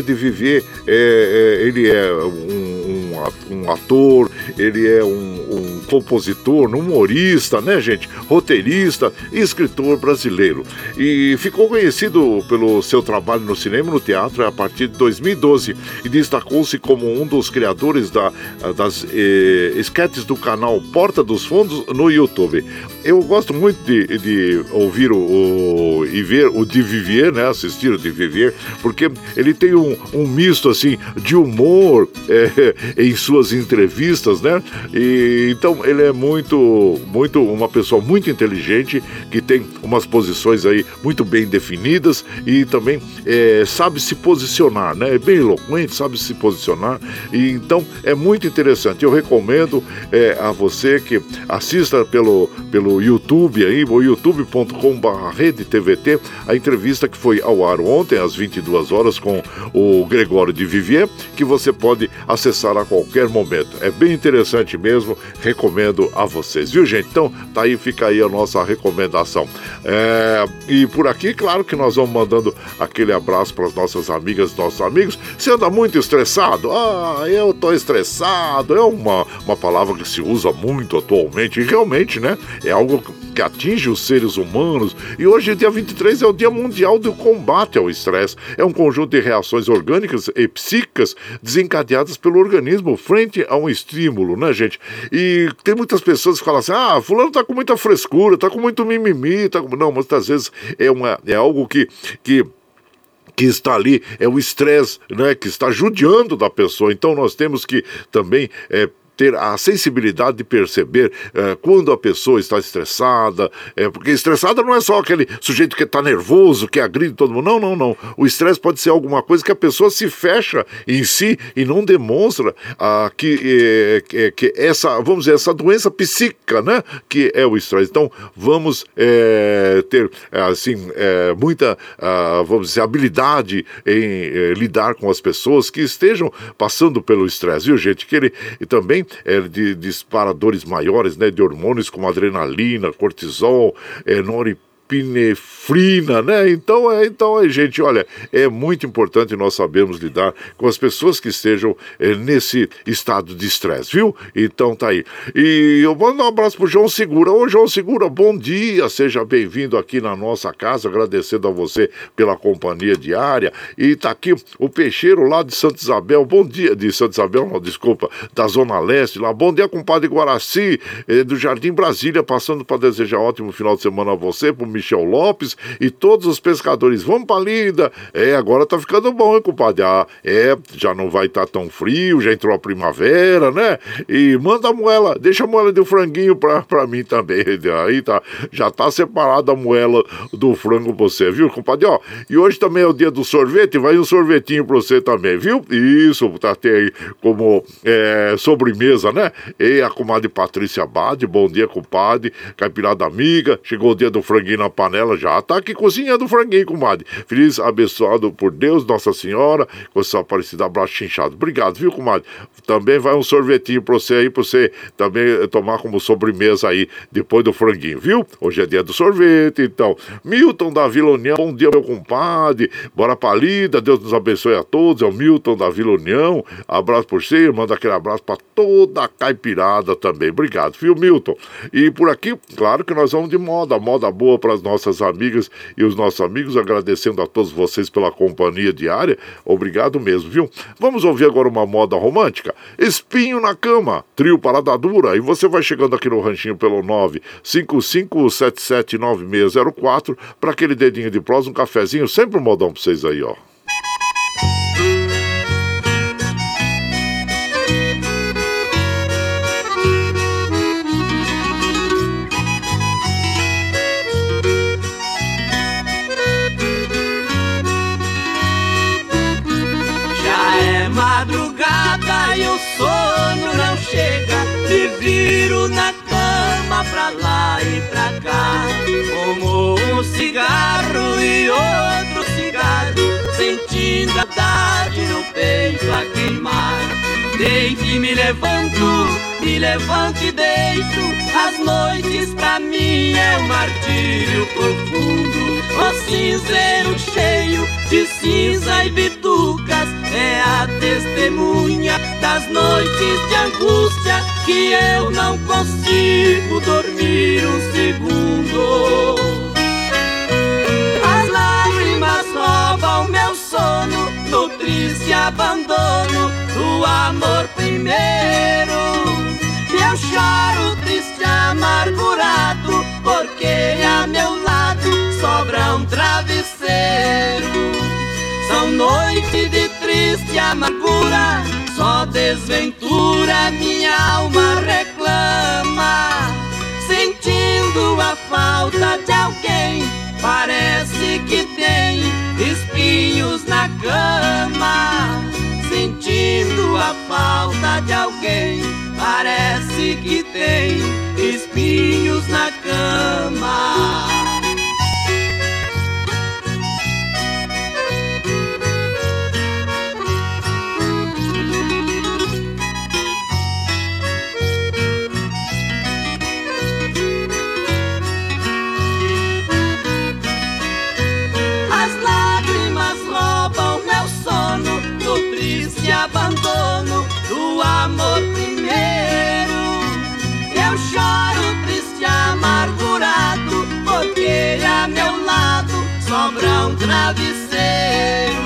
De Vivier, é, é, ele é um, um um ator, ele é um, um compositor, um humorista, né, gente? Roteirista e escritor brasileiro. E ficou conhecido pelo seu trabalho no cinema e no teatro a partir de 2012 e destacou-se como um dos criadores da, das eh, sketches do canal Porta dos Fundos no YouTube. Eu gosto muito de, de ouvir o, o, e ver o de Vivier, né? Assistir o de Vivier, porque ele tem um, um misto assim de humor é, <laughs> em suas entrevistas, né? E, então ele é muito, muito uma pessoa muito inteligente que tem umas posições aí muito bem definidas e também é, sabe se posicionar, né? É bem eloquente, sabe se posicionar e então é muito interessante. Eu recomendo é, a você que assista pelo, pelo YouTube aí, youtube.com/redetvt, a entrevista que foi ao ar ontem às 22 horas com o Gregório de Vivier, que você pode acessar a qualquer momento. É bem interessante mesmo, recomendo a vocês, viu gente? Então, tá aí, fica aí a nossa recomendação. É, e por aqui, claro que nós vamos mandando aquele abraço para as nossas amigas, nossos amigos. Você anda muito estressado? Ah, eu tô estressado. É uma, uma palavra que se usa muito atualmente, e realmente, né? É algo que atinge os seres humanos. E hoje, dia 23, é o Dia Mundial do Combate ao Estresse. É um conjunto de reações orgânicas e psíquicas desencadeadas pelo organismo frente a um estímulo, né, gente? E tem muitas pessoas que falam assim: ah, fulano tá com muita frescura, tá com muito mimimi, tá com... Não, muitas vezes é, uma, é algo que. que que está ali é o estresse, né, que está judiando da pessoa. Então nós temos que também é, ter a sensibilidade de perceber é, quando a pessoa está estressada, é, porque estressada não é só aquele sujeito que está nervoso, que agride todo mundo. Não, não, não. O estresse pode ser alguma coisa que a pessoa se fecha em si e não demonstra ah, que, é, que essa, vamos dizer, essa doença psíquica, né, que é o estresse. Então, vamos ter, assim, muita, ah, vamos dizer, habilidade em lidar com as pessoas que estejam passando pelo estresse, viu, gente? Que ele também é, de disparadores maiores, né, de hormônios como adrenalina, cortisol, é, noripinefrina, epinefrina, né? Então, é, então é, gente, olha, é muito importante nós sabermos lidar com as pessoas que estejam é, nesse estado de estresse, viu? Então tá aí. E eu mando um abraço pro João Segura. Ô, João Segura, bom dia, seja bem-vindo aqui na nossa casa, agradecendo a você pela companhia diária. E tá aqui o Peixeiro lá de Santa Isabel, bom dia, de Santa Isabel, não, desculpa, da Zona Leste lá, bom dia, compadre Guaraci, eh, do Jardim Brasília, passando para desejar ótimo final de semana a você, pro Michel Lopes e todos os pescadores. Vamos pra lida. É, agora tá ficando bom, hein, compadre? Ah, é, já não vai estar tá tão frio, já entrou a primavera, né? E manda a moela, deixa a moela de franguinho pra, mim também. <laughs> Aí tá, já tá separada a moela do frango pra você, viu, compadre? Ó, e hoje também é o dia do sorvete, vai um sorvetinho pra você também, viu? Isso, tá aí como é, sobremesa, né? E a comadre Patrícia Bade, bom dia, compadre, caipirada amiga, chegou o dia do franguinho na panela já. Tá aqui cozinhando franguinho, comadre. Feliz, abençoado por Deus, Nossa Senhora, com essa aparecida abraço chinchado. Obrigado, viu, comadre? Também vai um sorvetinho pra você aí, pra você também tomar como sobremesa aí, depois do franguinho, viu? Hoje é dia do sorvete, então. Milton da Vila União, bom dia, meu compadre. Bora pra lida, Deus nos abençoe a todos. É o Milton da Vila União. Abraço por você, manda aquele abraço pra toda a caipirada também. Obrigado, viu, Milton? E por aqui, claro que nós vamos de moda, moda boa as nossas amigas e os nossos amigos, agradecendo a todos vocês pela companhia diária. Obrigado mesmo, viu? Vamos ouvir agora uma moda romântica? Espinho na cama, trio Parada Dura. E você vai chegando aqui no ranchinho pelo 955779604 para aquele dedinho de prosa, um cafezinho, sempre um modão para vocês aí, ó. Outro cigarro, sentindo a tarde no peito a queimar. Deito e me levanto, me levanto e deito. As noites pra mim é um martírio profundo. O cinzeiro cheio de cinza e bitucas é a testemunha das noites de angústia que eu não consigo dormir um segundo. Sono no triste abandono do amor primeiro. Eu choro triste, amargurado, porque a meu lado sobra um travesseiro. São noites de triste amargura, só desventura minha alma reclama. Sentindo a falta de alguém, parece que tem espinhos na cama. Sentindo a falta de alguém, parece que tem espinhos na cama. Sobra um travesseiro.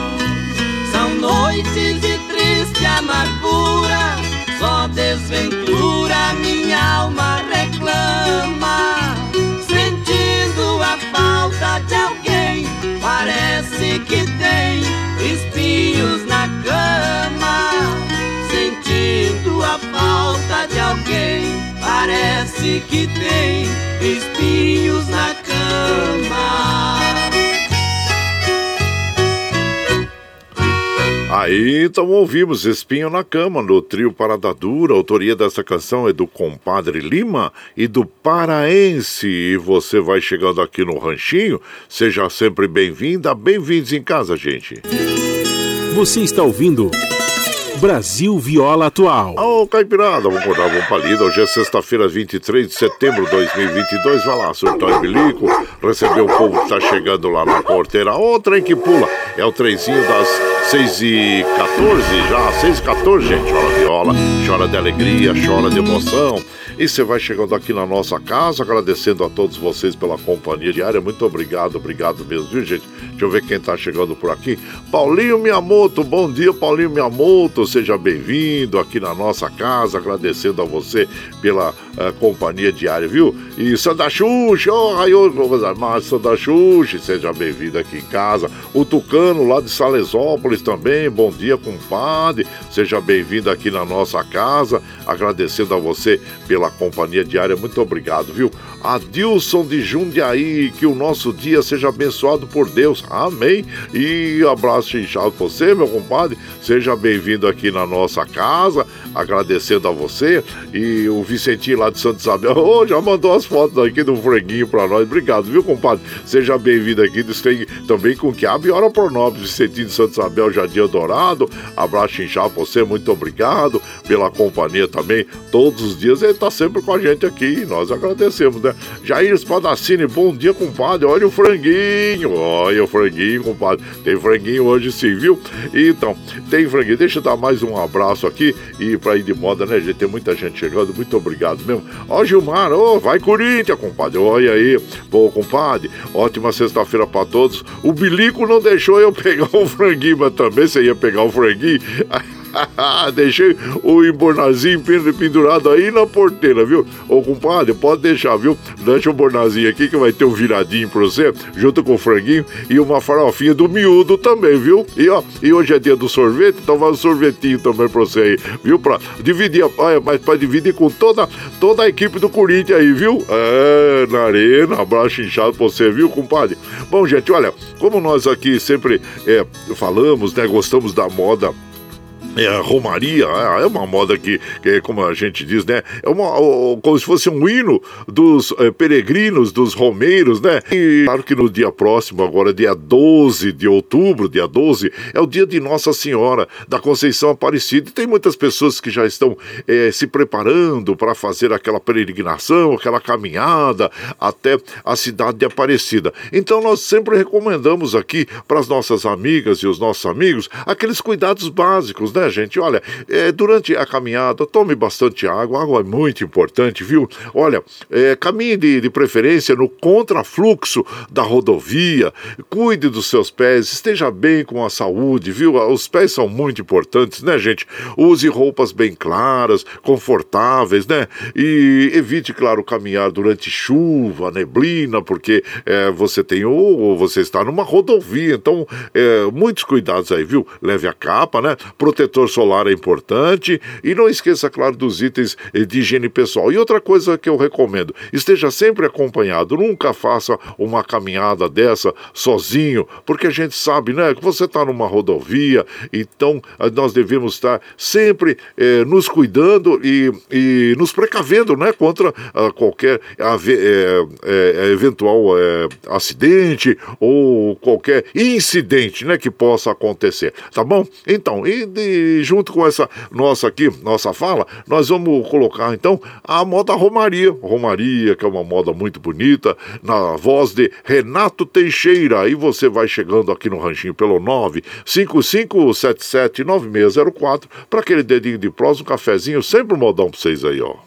São noites de triste amargura, só desventura minha alma reclama. Sentindo a falta de alguém, parece que tem espinhos na cama, sentindo a falta de alguém. Parece que tem espinhos na cama. Aí então ouvimos Espinho na Cama, no trio Parada Dura. A autoria dessa canção é do compadre Lima e do Paraense. E você vai chegando aqui no Ranchinho, seja sempre bem-vinda, bem-vindos em casa, gente. Você está ouvindo Brasil Viola Atual. Ô, oh, Caipirada, vamos acordar uma palida. Hoje é sexta-feira, 23 de setembro de 2022. Vai lá, surtar e bilico, receber o povo que tá chegando lá na porteira. Ô, trem que pula. É o trenzinho das 6 e 14 já, 6 e 14, gente. Chora viola, chora de alegria, chora de emoção. E você vai chegando aqui na nossa casa, agradecendo a todos vocês pela companhia diária. Muito obrigado, obrigado mesmo, viu, gente? Deixa eu ver quem tá chegando por aqui. Paulinho Miyamoto, bom dia, Paulinho Miyamoto. Seja bem-vindo aqui na nossa casa, agradecendo a você pela uh, companhia diária, viu? E Santa Xuxa, oh, Raio, armar Santa Xuxa, seja bem-vindo aqui em casa. O Tucano, lá de Salesópolis também, bom dia, compadre. Seja bem-vindo aqui na nossa casa, agradecendo a você pela companhia diária. Muito obrigado, viu? Adilson de Jundiaí, que o nosso dia seja abençoado por Deus. Amém. E abraço inchado você, meu compadre. Seja bem-vindo aqui na nossa casa, agradecendo a você. E o Vicentinho lá de Santa Isabel, <laughs> oh, já mandou as fotos aqui do franguinho pra nós. Obrigado, viu, compadre? Seja bem-vindo aqui. Tem também com quiabo e hora nós, Vicentinho de Santa Isabel, Jardim Dourado. Abraço inchado você, muito obrigado pela companhia também. Todos os dias ele tá sempre com a gente aqui. Nós agradecemos, né? Jair Espadacini, bom dia, compadre. Olha o franguinho. Olha o franguinho, compadre. Tem franguinho hoje sim, viu? Então, tem franguinho. Deixa eu dar mais um abraço aqui e pra ir de moda, né, gente? Tem muita gente chegando. Muito obrigado mesmo. Ó, Gilmar, ó, vai Corinthians, compadre. Olha aí. Pô, compadre, ótima sexta-feira pra todos. O Bilico não deixou eu <laughs> pegar um franguinho, mas também você ia pegar um franguinho. <laughs> <laughs> Deixei o embornazinho pendurado aí na porteira, viu? Ô, compadre, pode deixar, viu? Deixa o bornazinho aqui que vai ter um viradinho pra você, junto com o franguinho e uma farofinha do miúdo também, viu? E ó, e hoje é dia do sorvete, então vai um sorvetinho também pra você aí, viu? Pra dividir, olha, mas pra dividir com toda, toda a equipe do Corinthians aí, viu? É, na arena, abraço inchado pra você, viu, compadre? Bom, gente, olha, como nós aqui sempre é, falamos, né, gostamos da moda é, a Romaria é, é uma moda que, que, como a gente diz, né? É uma, como se fosse um hino dos é, peregrinos, dos romeiros, né? E claro que no dia próximo, agora dia 12 de outubro, dia 12, é o dia de Nossa Senhora da Conceição Aparecida. E tem muitas pessoas que já estão é, se preparando para fazer aquela peregrinação, aquela caminhada até a cidade de Aparecida. Então nós sempre recomendamos aqui para as nossas amigas e os nossos amigos aqueles cuidados básicos, né? Gente? Olha, é, durante a caminhada, tome bastante água, água é muito importante, viu? Olha, é, caminhe de, de preferência no contrafluxo da rodovia, cuide dos seus pés, esteja bem com a saúde, viu? Os pés são muito importantes, né, gente? Use roupas bem claras, confortáveis, né? E evite, claro, caminhar durante chuva, neblina, porque é, você tem ou você está numa rodovia, então é, muitos cuidados aí, viu? Leve a capa, né? Protetor protetor solar é importante e não esqueça, claro, dos itens de higiene pessoal. E outra coisa que eu recomendo, esteja sempre acompanhado, nunca faça uma caminhada dessa sozinho, porque a gente sabe, né, que você está numa rodovia, então eh, nós devemos estar sempre eh, nos cuidando e, e nos precavendo, né, contra uh, qualquer uh, eventual acidente ou qualquer incidente, né, que possa acontecer, tá bom? Então, e de junto com essa nossa aqui, nossa fala, nós vamos colocar então a moda Romaria. Romaria, que é uma moda muito bonita, na voz de Renato Teixeira. E você vai chegando aqui no ranchinho pelo 955779604 para aquele dedinho de prós, um cafezinho, sempre um modão para vocês aí, ó.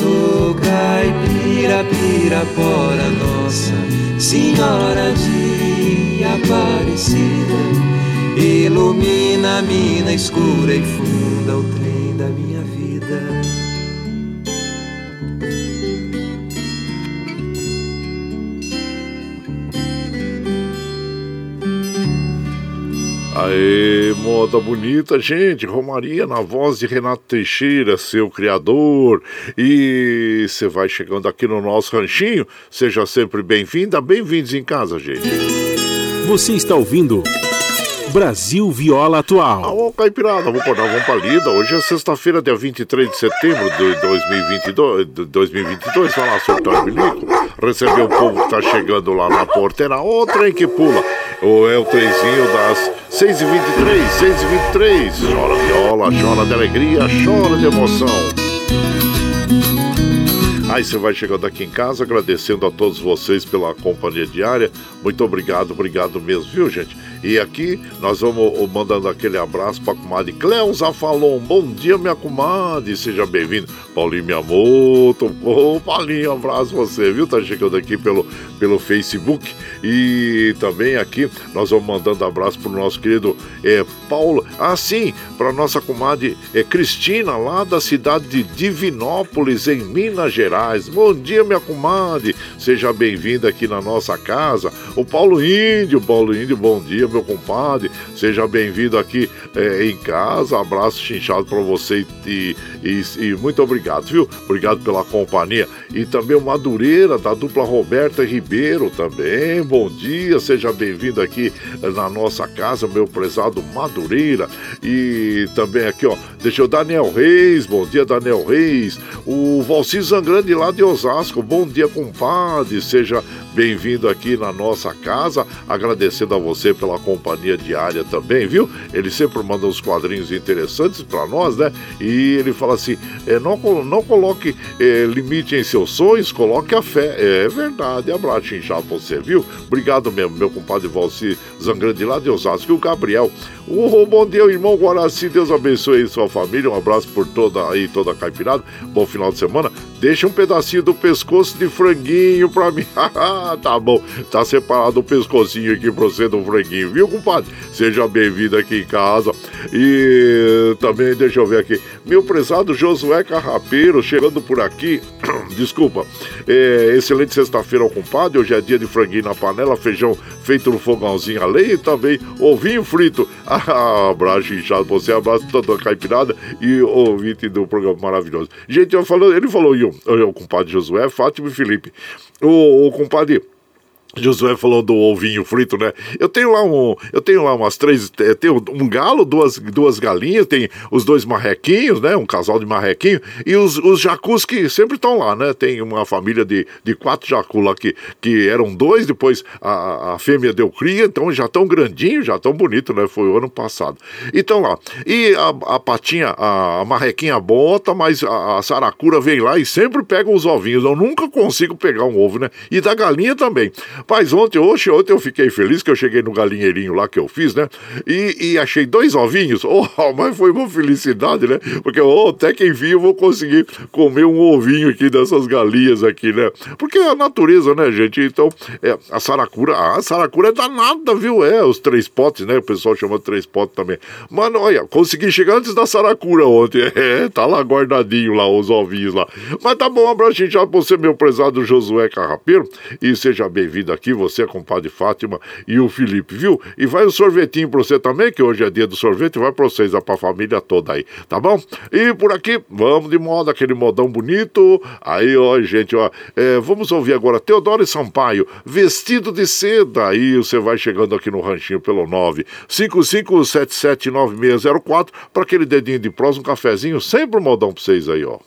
Sou caipira, pirapora, nossa Senhora de Aparecida. Ilumina a mina escura e funda o Aê, moda bonita, gente. Romaria na voz de Renato Teixeira, seu criador. E você vai chegando aqui no nosso ranchinho. Seja sempre bem-vinda, bem-vindos em casa, gente. Você está ouvindo Brasil Viola Atual. Alô, Caipirada, vamos dar uma palida. Hoje é sexta-feira, dia 23 de setembro de 2022. 2022 vai lá soltar o bilico. Receber o povo que tá chegando lá na porteira. Ô, trem que pula. Ou é o trenzinho das 6h23, 6h23. Chora viola, chora de alegria, chora de emoção. Aí você vai chegando aqui em casa, agradecendo a todos vocês pela companhia diária. Muito obrigado, obrigado mesmo, viu, gente? E aqui nós vamos mandando aquele abraço para a comadre Cleusa Falon. Bom dia, minha comadre, seja bem-vindo. Paulinho Miyamoto, ô oh, Paulinho, abraço você, viu? Tá chegando aqui pelo, pelo Facebook. E também aqui nós vamos mandando abraço para o nosso querido é, Paulo. Ah, sim, para nossa comadre é, Cristina, lá da cidade de Divinópolis, em Minas Gerais. Bom dia, minha comadre, seja bem-vinda aqui na nossa casa. O Paulo Índio, Paulo Índio, bom dia meu compadre. Seja bem-vindo aqui é, em casa. Abraço chinchado para você e, e, e, muito obrigado, viu? Obrigado pela companhia. E também o Madureira, da dupla Roberta Ribeiro também. Bom dia, seja bem-vindo aqui na nossa casa, meu prezado Madureira. E também aqui, ó, deixa eu Daniel Reis. Bom dia, Daniel Reis. O Valci Zangrande lá de Osasco. Bom dia, compadre. Seja bem-vindo aqui na nossa casa. Agradecendo a você pela companhia diária também, viu? Ele sempre manda uns quadrinhos interessantes para nós, né? E ele fala assim: é, não, não coloque é, limite em seus sonhos, coloque a fé. É, verdade, abraço inchado pra você, viu? Obrigado mesmo, meu compadre Valci Zangrande lá de Osasco. E o Gabriel, oh, bom dia, irmão Guaraci, Deus abençoe sua família. Um abraço por toda aí, toda a caipirada. Bom final de semana. Deixa um pedacinho do pescoço de franguinho pra mim. <laughs> tá bom, tá separado o pescocinho aqui pra você do franguinho, viu, compadre? Seja bem-vindo aqui em casa. E também, deixa eu ver aqui, meu prezado Josué Carrapeiro chegando por aqui. <clears throat> Desculpa. É, excelente sexta-feira ao compadre. Hoje é dia de franguinho na panela, feijão feito no fogãozinho a e também ovinho frito. Ah, <laughs> abraço inchado você, abraço toda a caipirada e ouvinte do programa maravilhoso. Gente, eu falando, ele falou, eu, o compadre Josué, Fátima e Felipe. O, o compadre. Josué falou do ovinho frito, né? Eu tenho lá um, eu tenho lá umas três, eh, tenho um galo, duas, duas galinhas, tem os dois marrequinhos, né? Um casal de marrequinho e os, os jacus que sempre estão lá, né? Tem uma família de, de quatro jacus lá que, que eram dois, depois a, a fêmea deu cria, então já tão grandinho, já tão bonito, né? Foi o ano passado. Então lá, e a, a patinha, a, a marrequinha bota, mas a, a saracura vem lá e sempre pega os ovinhos. Eu nunca consigo pegar um ovo, né? E da galinha também. Mas ontem, hoje, ontem eu fiquei feliz que eu cheguei no galinheirinho lá que eu fiz, né? E, e achei dois ovinhos. <laughs> Oh, mas foi uma felicidade, né? Porque oh, até que enfim eu vou conseguir comer um ovinho aqui dessas galinhas aqui, né? Porque é a natureza, né, gente? Então, é, a saracura, a saracura é danada, viu? É, os três potes, né? O pessoal chama três potes também. Mano, olha, consegui chegar antes da saracura ontem. <laughs> É, tá lá guardadinho lá, os ovinhos lá. Mas tá bom, um abraço já pra você, meu prezado Josué Carrapeiro. E seja bem-vindo aqui, você, a compadre Fátima e o Felipe, viu? E vai um sorvetinho pra você também, que hoje é dia do sorvete, vai pra vocês, pra família toda aí, tá bom? E por aqui, vamos de moda, aquele modão bonito. Aí, ó, gente, ó, é, vamos ouvir agora Teodoro Sampaio, vestido de seda. Aí você vai chegando aqui no ranchinho pelo 955779604 para aquele dedinho de prós, um cafezinho, sempre um modão pra vocês aí, ó.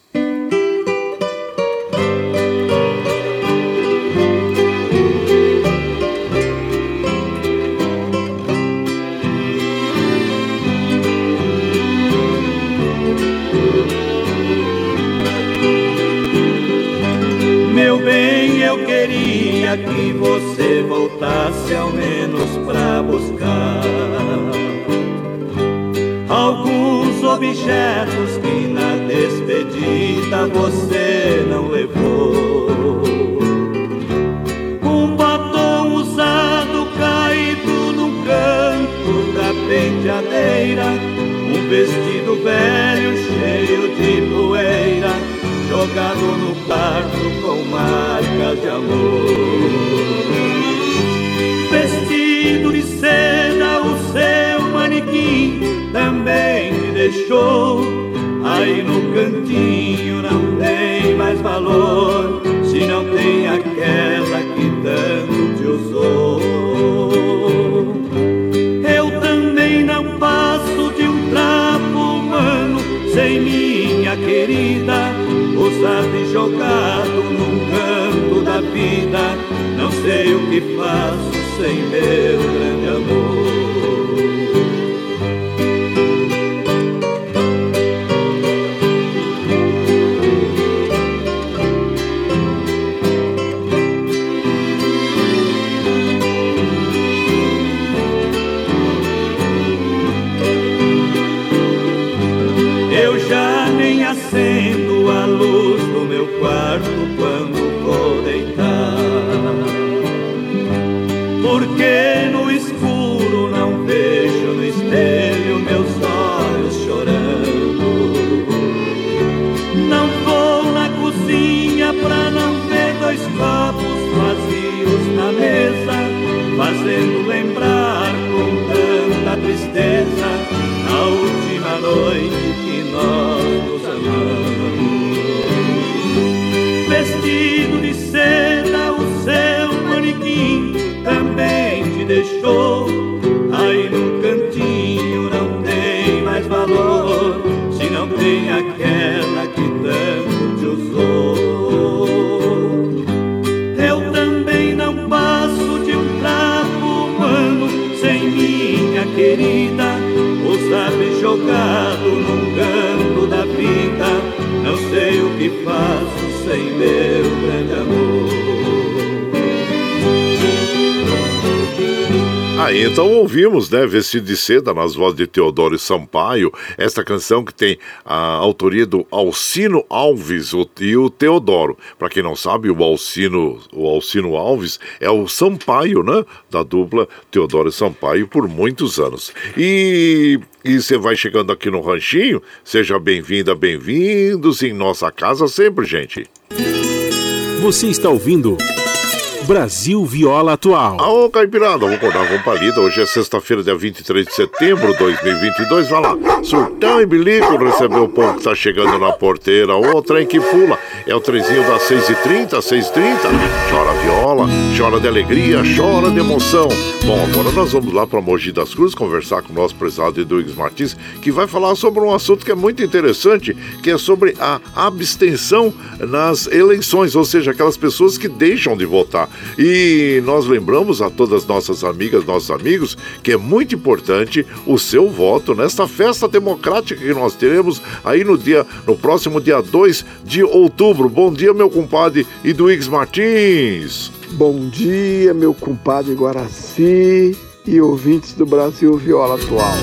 Objetos que na despedida você não levou. Um batom usado caído no canto da penteadeira, um vestido velho cheio de poeira, jogado no quarto com marcas de amor. Deixou. Aí no cantinho não tem mais valor, se não tem aquela que tanto te usou. Eu também não passo de um trapo humano sem minha querida, usado e jogado num canto da vida. Não sei o que faço sem meu grande amor. Fazendo lembrar com tanta tristeza a última noite que nós minha querida, usado e jogado num canto da vida. Não sei o que faço sem meu grande amor. Aí então ouvimos, né, Vestido de Seda nas vozes de Teodoro Sampaio, esta canção que tem a autoria do Alcino Alves e o Teodoro. Para quem não sabe, o Alcino, o Alcino Alves é o Sampaio, né, da dupla Teodoro Sampaio por muitos anos. E e você vai chegando aqui no ranchinho, seja bem-vinda, bem-vindos em nossa casa sempre, gente. Você está ouvindo Brasil Viola Atual. Ô, Caipirada, vamos acordar com palida. Hoje é sexta-feira, dia 23 de setembro de 2022. Vai lá, surtão e bilico recebeu o povo que tá chegando na porteira. Ô, trem que pula. É o trezinho das 6h30, 6h30. Chora viola, chora de alegria, chora de emoção. Bom, agora nós vamos lá para Mogi das Cruzes conversar com o nosso prezado Eduígues Martins, que vai falar sobre um assunto que é muito interessante, que é sobre a abstenção nas eleições, ou seja, aquelas pessoas que deixam de votar. E nós lembramos a todas as nossas amigas, nossos amigos, que é muito importante o seu voto nesta festa democrática que nós teremos aí no dia, no próximo dia 2 de outubro. Bom dia, meu compadre Eduígues Martins. Bom dia, meu compadre Guaraci e ouvintes do Brasil Viola Atual.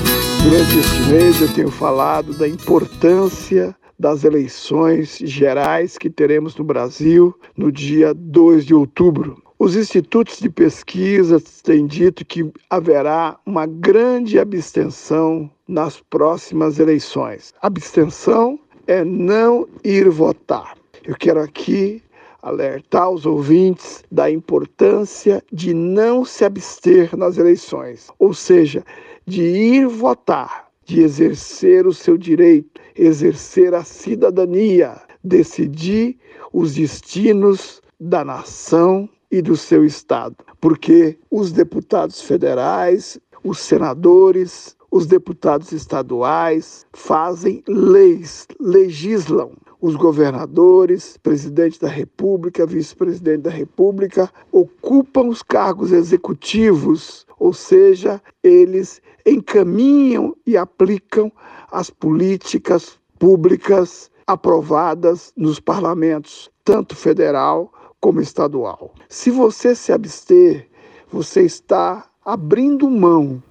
Durante este mês eu tenho falado da importância das eleições gerais que teremos no Brasil no dia 2 de outubro. Os institutos de pesquisa têm dito que haverá uma grande abstenção nas próximas eleições. Abstenção é não ir votar. Eu quero aqui alertar os ouvintes da importância de não se abster nas eleições, ou seja, de ir votar, de exercer o seu direito, exercer a cidadania, decidir os destinos da nação e do seu estado, porque os deputados federais, os senadores, os deputados estaduais fazem leis, legislam. Os governadores, presidente da República, vice-presidente da República ocupam os cargos executivos, ou seja, eles encaminham e aplicam as políticas públicas aprovadas nos parlamentos, tanto federal como estadual. Se você se abster, você está abrindo mão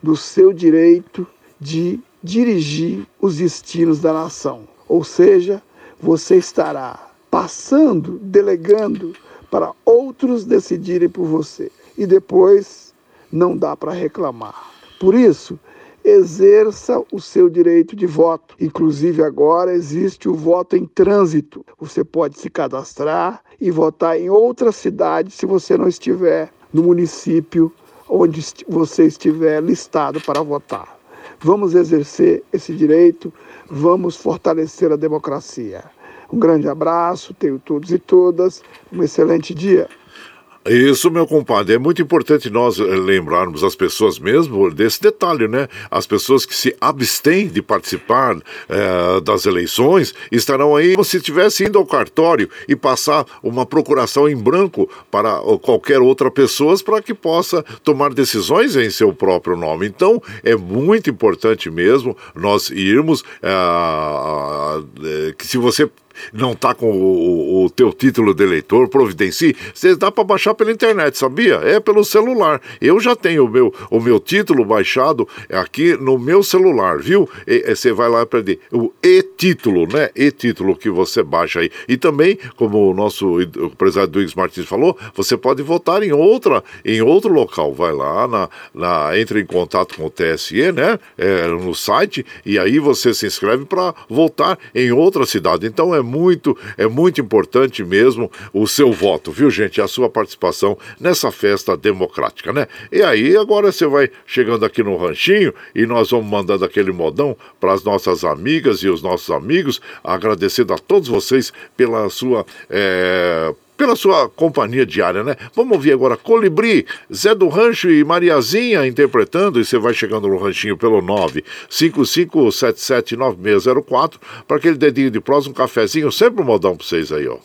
do seu direito de dirigir os destinos da nação. Ou seja, você estará passando, delegando para outros decidirem por você. E depois não dá para reclamar. Por isso, exerça o seu direito de voto. Inclusive, agora existe o voto em trânsito. Você pode se cadastrar e votar em outra cidade se você não estiver no município onde você estiver listado para votar. Vamos exercer esse direito, vamos fortalecer a democracia. Um grande abraço, tenho todos e todas, um excelente dia. Isso, meu compadre, é muito importante nós eh, lembrarmos as pessoas mesmo desse detalhe, né? As pessoas que se abstêm de participar é, das eleições estarão aí como se estivesse indo ao cartório e passar uma procuração em branco para qualquer outra pessoa para que possa tomar decisões em seu próprio nome. Então, é muito importante mesmo nós irmos é, que se você não tá com o, o, teu título de eleitor, providencie, você dá para baixar pela internet, sabia? É pelo celular. Eu já tenho o meu, o meu título baixado aqui no meu celular, viu? Você vai lá para o e-título, né? E-título que você baixa aí. E também, como o nosso o presidente Duígues Martins falou, você pode votar em outra, em outro local. Vai lá, na, na, entre em contato com o TSE, né? É, no site, e aí você se inscreve para votar em outra cidade. Então é muito, é muito importante mesmo o seu voto, viu, gente? A sua participação nessa festa democrática, né? E aí, agora você vai chegando aqui no ranchinho e nós vamos mandando aquele modão para as nossas amigas e os nossos amigos, agradecendo a todos vocês pela sua. É pela sua companhia diária, né? Vamos ouvir agora Colibri, Zé do Rancho e Mariazinha interpretando, e você vai chegando no ranchinho pelo 955779604 para aquele dedinho de prosa, um cafezinho, sempre um modão para vocês aí, ó.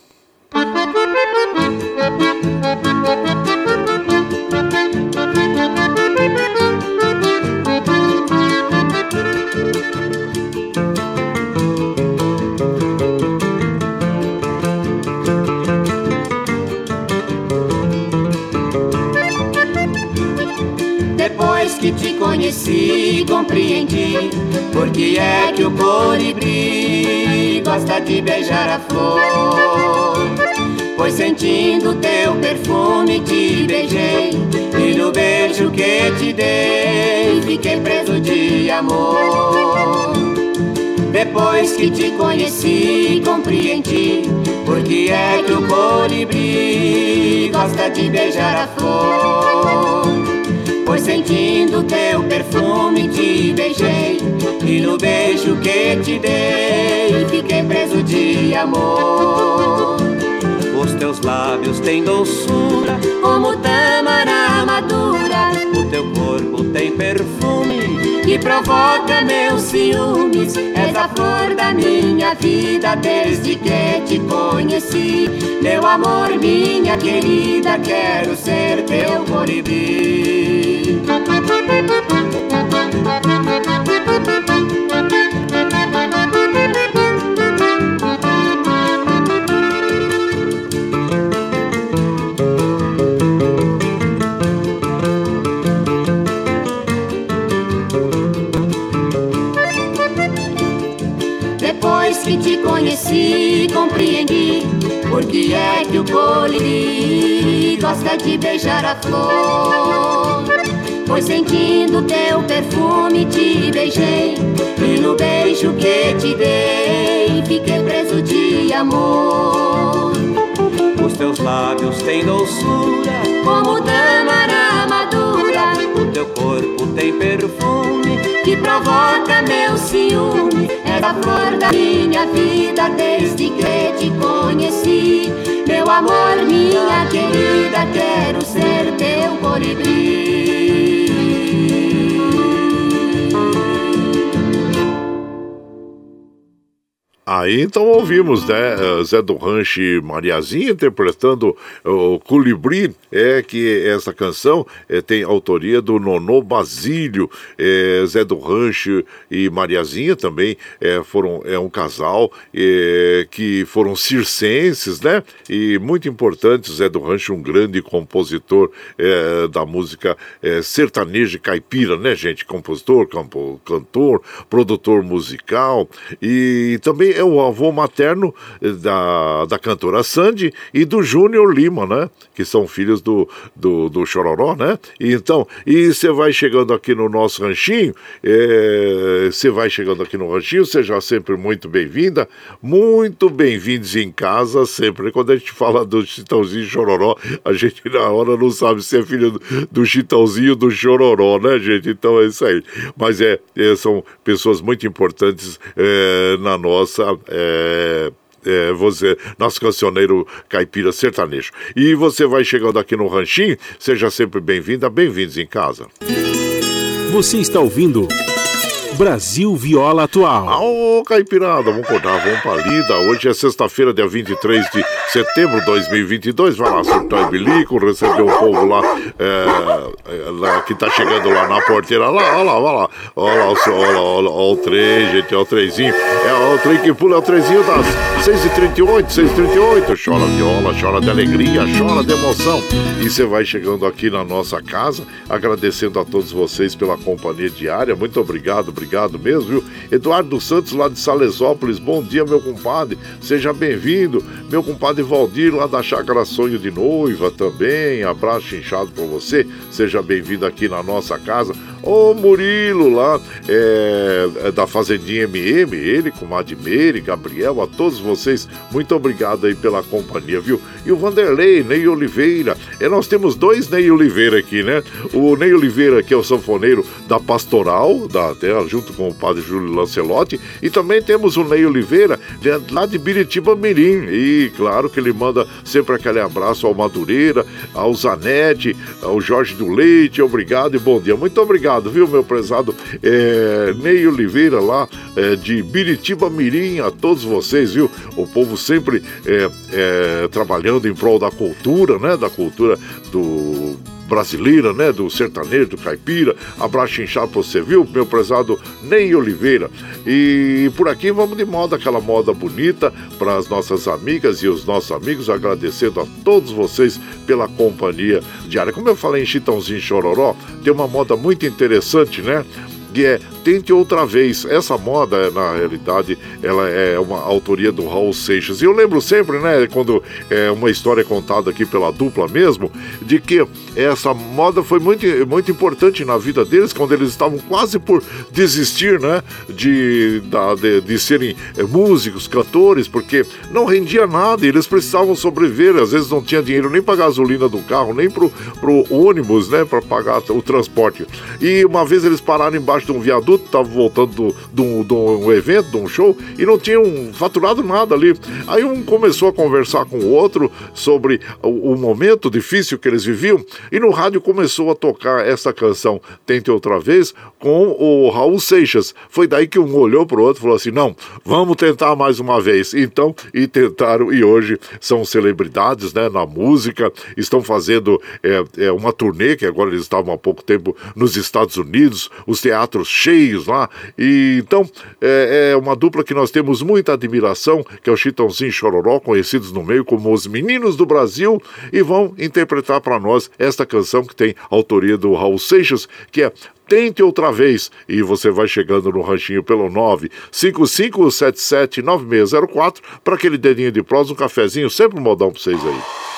Conheci, compreendi Porque é que o colibri gosta de beijar a flor. Pois sentindo teu perfume te beijei E no beijo que te dei fiquei preso de amor. Depois que te conheci, compreendi Porque é que o colibri gosta de beijar a flor Pois sentindo teu perfume te beijei E no beijo que te dei Fiquei preso de amor. Os teus lábios têm doçura Como tâmara madura. O teu corpo tem perfume Que provoca meus ciúmes. És a flor da minha vida Desde que te conheci. Meu amor, minha querida Quero ser teu colibri que te conheci, compreendi. Por que é que o colibri gosta de beijar a flor. Pois sentindo teu perfume te beijei. E no beijo que te dei Fiquei preso de amor. Os teus lábios têm doçura. Como tâmara madura. O teu corpo tem perfume. Que provoca meu ciúme da flor da minha vida Desde que te conheci. Meu amor, minha querida Quero ser teu colibri Aí então ouvimos, né? Zé do Rancho e Mariazinha interpretando o Colibri, é que essa canção é, tem autoria do Nonô Basílio, é, Zé do Rancho e Mariazinha também é, foram é um casal é, que foram circenses, né? E muito importante, Zé do Rancho, um grande compositor da música sertaneja caipira, né, gente? Compositor, campo, cantor, produtor musical e também é o avô materno eh, da, da cantora Sandy e do Júnior Lima, né? Que são filhos do, do, do Chororó, né? E então, e você vai chegando aqui no nosso ranchinho, você é, vai chegando aqui no ranchinho, seja sempre muito bem-vinda, muito bem-vindos em casa, sempre. Quando a gente fala do Chitãozinho Chororó, a gente na hora não sabe se é filho do, do Chitãozinho do Chororó, né, gente? Então é isso aí. Mas é, é são pessoas muito importantes é, na nossa. É, é, você, nosso cancioneiro caipira sertanejo. E você vai chegando aqui no Ranchinho, seja sempre bem-vinda, bem-vindos em casa. Você está ouvindo. Brasil Viola Atual. Ô, Caipirada, vamos cortar, vamos pra lida. Hoje é sexta-feira, dia 23 de setembro de 2022. Vai lá, surtar e bilico, receber o povo lá, é, é, lá, que tá chegando lá na porteira. Lá, olha lá, olha lá. Olha lá, olha olha, olha o trem, gente, é o trezinho. É o trem que pula, é o trezinho das 6h38, 6h38. Chora viola, chora de alegria, chora de emoção. E você vai chegando aqui na nossa casa, agradecendo a todos vocês pela companhia diária. Muito obrigado, obrigado obrigado mesmo, viu? Eduardo Santos, lá de Salesópolis, bom dia, meu compadre, seja bem-vindo. Meu compadre Valdir, lá da Chácara Sonho de Noiva também, abraço inchado para você, seja bem-vindo aqui na nossa casa. Ô Murilo, lá é, é da Fazendinha MM, ele, com Meire, Gabriel, a todos vocês, muito obrigado aí pela companhia, viu? E o Vanderlei, Ney Oliveira, é, nós temos dois Ney Oliveira aqui, né? O Ney Oliveira, que é o sanfoneiro da Pastoral, da Terra, junto com o padre Júlio Lancelotti. E também temos o Ney Oliveira, lá de Biritiba Mirim. E claro que ele manda sempre aquele abraço ao Madureira, ao Zanetti, ao Jorge do Leite. Obrigado e bom dia. Muito obrigado, viu, meu prezado é, Ney Oliveira, lá é, de Biritiba Mirim. A todos vocês, viu? O povo sempre é, é, trabalhando em prol da cultura, né? Da cultura do brasileira, né? Do sertanejo, do caipira. Abraço inchado pra você, viu? Meu prezado Ney Oliveira. E por aqui vamos de moda, aquela moda bonita para as nossas amigas e os nossos amigos, agradecendo a todos vocês pela companhia diária. Como eu falei em Chitãozinho Chororó, tem uma moda muito interessante, né? É Tente Outra Vez. Essa moda, na realidade, ela é uma autoria do Raul Seixas. E eu lembro sempre, né, quando é uma história contada aqui pela dupla mesmo, de que essa moda foi muito, muito importante na vida deles, quando eles estavam quase por desistir, né, de, de, de serem é, músicos, cantores, porque não rendia nada e eles precisavam sobreviver. Às vezes não tinha dinheiro nem para gasolina do carro, nem pro, pro ônibus, né, para pagar o transporte. E uma vez eles pararam embaixo de um viaduto estavam voltando de um evento, de um show, e não tinham faturado nada ali. Aí um começou a conversar com o outro sobre o, o momento difícil que eles viviam, e no rádio começou a tocar essa canção Tente Outra Vez com o Raul Seixas. Foi daí que um olhou para o outro e falou assim: não, vamos tentar mais uma vez. Então, e tentaram, e hoje são celebridades né, na música, estão fazendo é, é, uma turnê, que agora eles estavam há pouco tempo nos Estados Unidos, os teatros cheios lá. E então é, é, uma dupla que nós temos muita admiração, que é o Chitãozinho e Chororó, conhecidos no meio como os Meninos do Brasil, e vão interpretar para nós esta canção que tem autoria do Raul Seixas, que é Tente outra vez. E você vai chegando no ranchinho pelo 955779604 para aquele dedinho de prosa, um cafezinho, sempre um modão para vocês aí.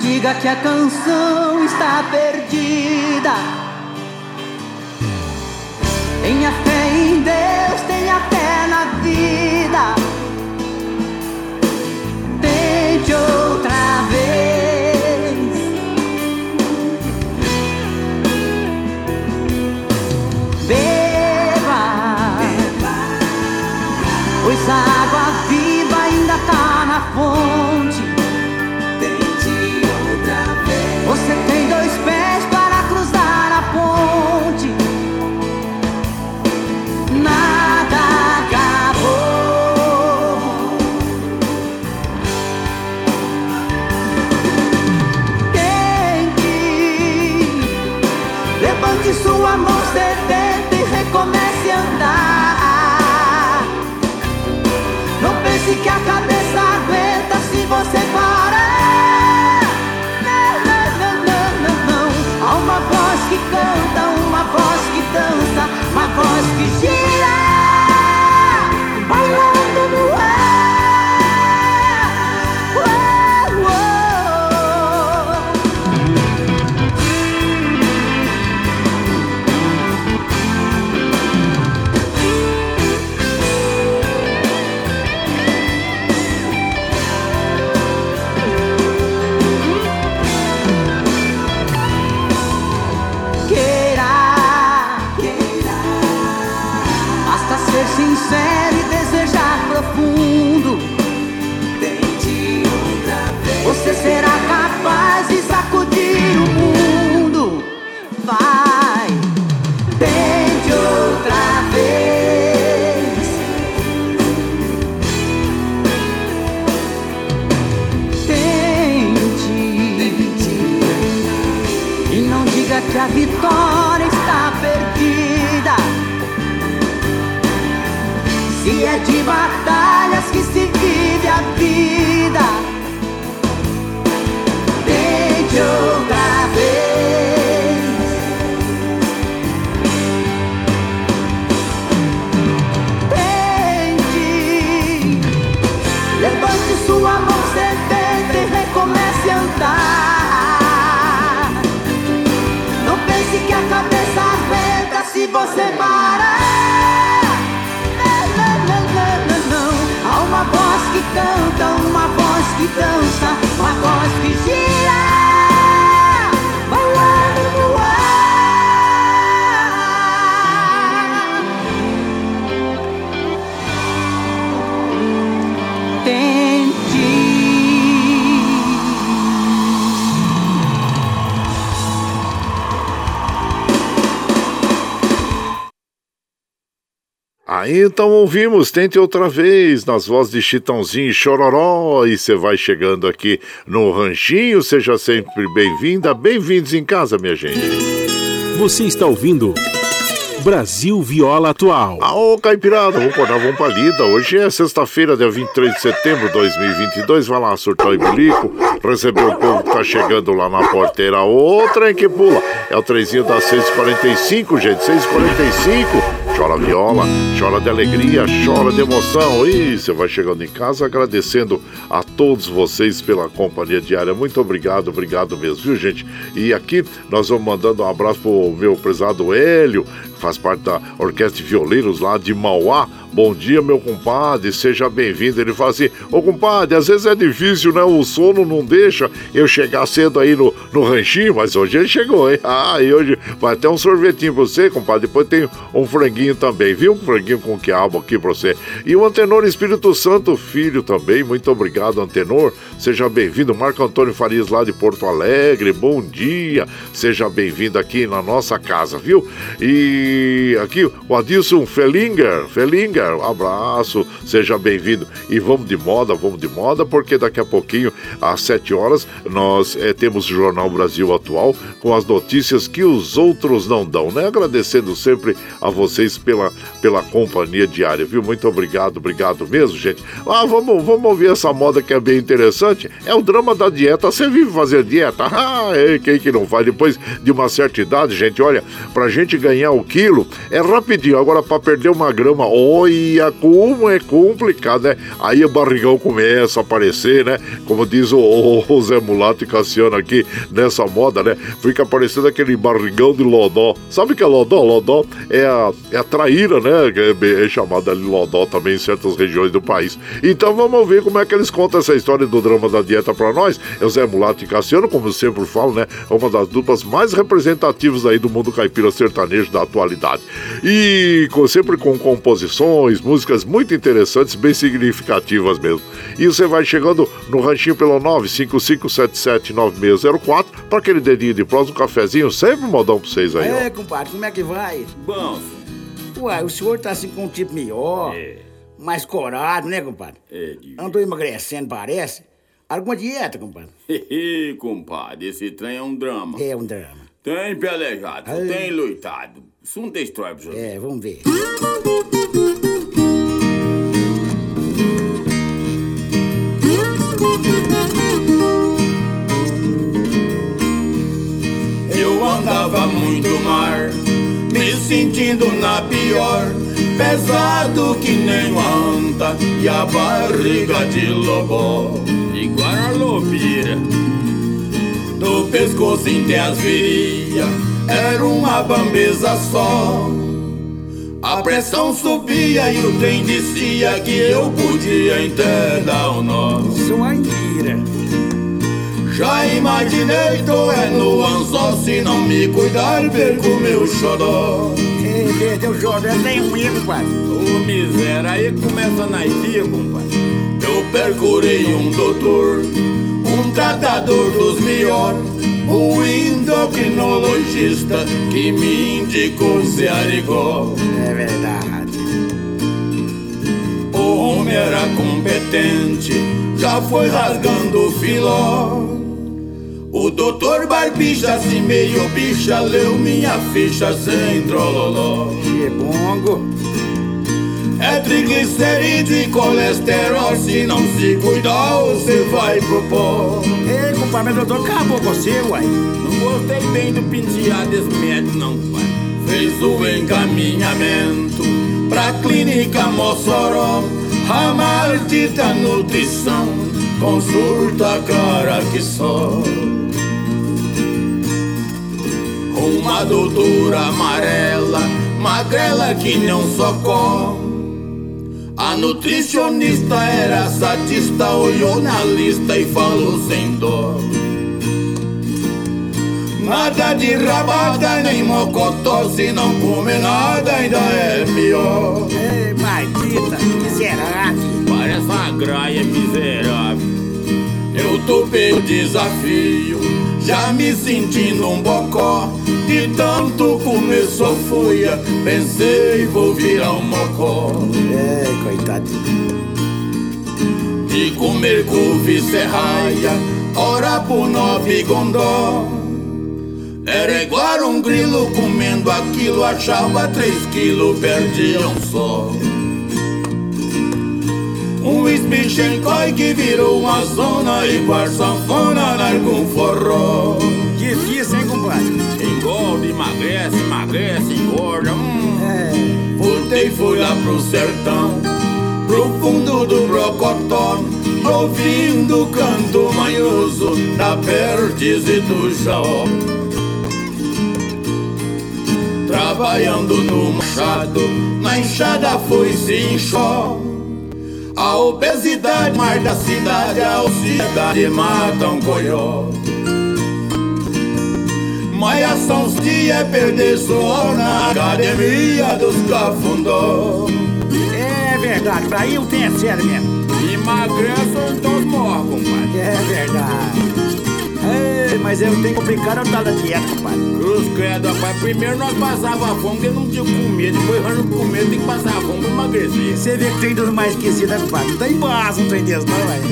Diga que a canção está perdida. Tenha fé em Deus, tenha fé na vida. Então ouvimos, tente outra vez, nas vozes de Chitãozinho e Chororó. E você vai chegando aqui no Ranchinho, seja sempre bem-vinda, bem-vindos em casa, minha gente. Você está ouvindo Brasil Viola Atual. Ô, Caipirada, vamos pôr na pra lida. Hoje é sexta-feira, dia 23 de setembro de 2022. Vai lá, surtar e bilico, receber o povo que tá chegando lá na porteira. Outra em que pula. É o trezinho das 6h45, gente, 6h45. Chora viola, chora de alegria, chora de emoção. E você vai chegando em casa agradecendo a todos vocês pela companhia diária. Muito obrigado, obrigado mesmo, viu, gente? E aqui nós vamos mandando um abraço pro meu prezado Hélio, faz parte da Orquestra de Violeiros lá de Mauá. Bom dia, meu compadre, seja bem-vindo. Ele fala assim: Ô compadre, às vezes é difícil, né? O sono não deixa eu chegar cedo aí no, no ranchinho, mas hoje ele chegou, hein? <laughs> Ah, e hoje vai ter um sorvetinho pra você, compadre. Depois tem um franguinho também, viu? Um franguinho com quiabo aqui pra você. E o Antenor Espírito Santo, filho também. Muito obrigado, Antenor. Seja bem-vindo. Marco Antônio Farias lá de Porto Alegre. Bom dia. Seja bem-vindo aqui na nossa casa, viu? E aqui o Adilson Felinger. Felinger, um abraço. Seja bem-vindo. E vamos de moda, vamos de moda, porque daqui a pouquinho, às 7 horas, nós eh, temos o Jornal Brasil Atual com as notícias que os outros não dão, né? Agradecendo sempre a vocês pela, pela companhia diária, viu? Muito obrigado, obrigado mesmo, gente. Ah, vamos, vamos ouvir essa moda que é bem interessante. É o drama da dieta. Você vive fazer dieta? <laughs> Ah, é, quem que não faz? Depois de uma certa idade, gente, olha, pra gente ganhar o quilo é rapidinho. Agora, pra perder uma grama, olha como é complicado, né? Aí o barrigão começa a aparecer, né? Como diz o, o Zé Mulato e Cassiano aqui nessa moda, né? Fica aparecendo aquele barrigão de lodó. Sabe o que é lodó? Lodó é a, é a traíra, né? É, é chamada de lodó também em certas regiões do país. Então vamos ver como é que eles contam essa história do drama da dieta pra nós. É o Zé Mulato e Cassiano, como sempre falo, né? É uma das duplas mais representativas aí do mundo caipira sertanejo da atualidade. E com- sempre com composições, músicas muito interessantes, bem significativas mesmo. E você vai chegando no ranchinho pelo 955779604 para aquele dedinho de prós, um cafezinho, sempre um modão pra vocês aí, ó. É, compadre, como é que vai? Bom, Uai, o senhor tá assim com um tipo melhor, mais corado, né, compadre? é, de... Andou emagrecendo, parece. Alguma dieta, compadre? <laughs> Hehe, compadre, esse trem é um drama. É um drama. Tem pelejado, Ai. tem luitado. Pra você. É, vamos ver. Eu andava muito mar, me sentindo na pior, pesado que nem uma anta e a barriga de lobó. Igual a lobira. No pescoço tem as virilhas, era uma bambeza só. A pressão subia e o trem dizia que eu podia até dar um nó. Sua ira. Já imaginei, tô é no anzol, se não me cuidar, perco meu xodó. Perdeu o tem um erro, compadre. Ô, miséria, aí começa na dia, compadre. Eu percurei um doutor, tratador dos melhores, um endocrinologista que me indicou Cearigó. É verdade. O homem era competente, já foi rasgando o filó. O doutor Barbicha, assim meio bicha, leu minha ficha sem trololó. Que bongo. É triglicerídeo e colesterol, se não se cuidar, você vai pro pó. Ei, compadre, meu doutor acabou com você, uai. Não gostei bem do penteado desse médico, não, pai. Fez o encaminhamento pra clínica Mossoró, a maldita nutrição, consulta cara que só. Uma doutora amarela, magrela que não socorre. A nutricionista era satista, olhou na lista e falou sem dó. Nada de rabada nem mocotó, se não come nada ainda é pior. Ei, maldita, miserável. Parece uma graia miserável. Eu topei o desafio, já me sentindo um bocó. De tanto comer sofria, pensei vou virar um mocó. É, coitadinho. De comer couve serraia, ora por nove gondó. Era igual um grilo comendo aquilo, achava três quilos, perdia um só. Espichencói que virou uma zona igual sanfona, larga um forró. Difícil, hein, compadre? Engorda, emagrece, emagrece, engorda. Hum. É. Voltei e fui lá pro sertão, pro fundo do Brocotó, ouvindo o canto manhoso da Perdiz e do Jaó. Trabalhando no machado, na enxada foi se inchó. A obesidade, mais da cidade, a ansiedade mata um coió. Malhação os dias é perder suor na academia dos cafundó. É verdade, pra eu tenho é sério mesmo. Emagrece ou então morre, compadre. É verdade. Ei, mas eu tenho complicado a tal da dieta, compadre. Cruz credo, rapaz. Primeiro nós passava fome, porque não tinha comer. Depois nós não comer, tem que passar fome pra emagrecer. Você vê que tem tudo mais esquecido, né, compadre? Tem base, não tem Deus, não, velho.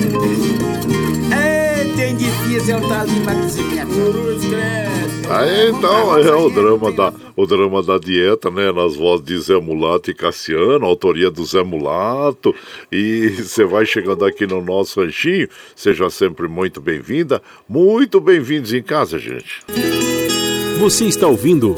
Ei, tem difícil é o tal de emagrecimento. Cruz credo. Aí então é o drama da o drama da dieta, né? Nas vozes de Zé Mulato e Cassiano, autoria do Zé Mulato. E <laughs> você vai chegando aqui no nosso ranchinho, seja sempre muito bem-vinda, muito bem-vindos em casa, gente. Você está ouvindo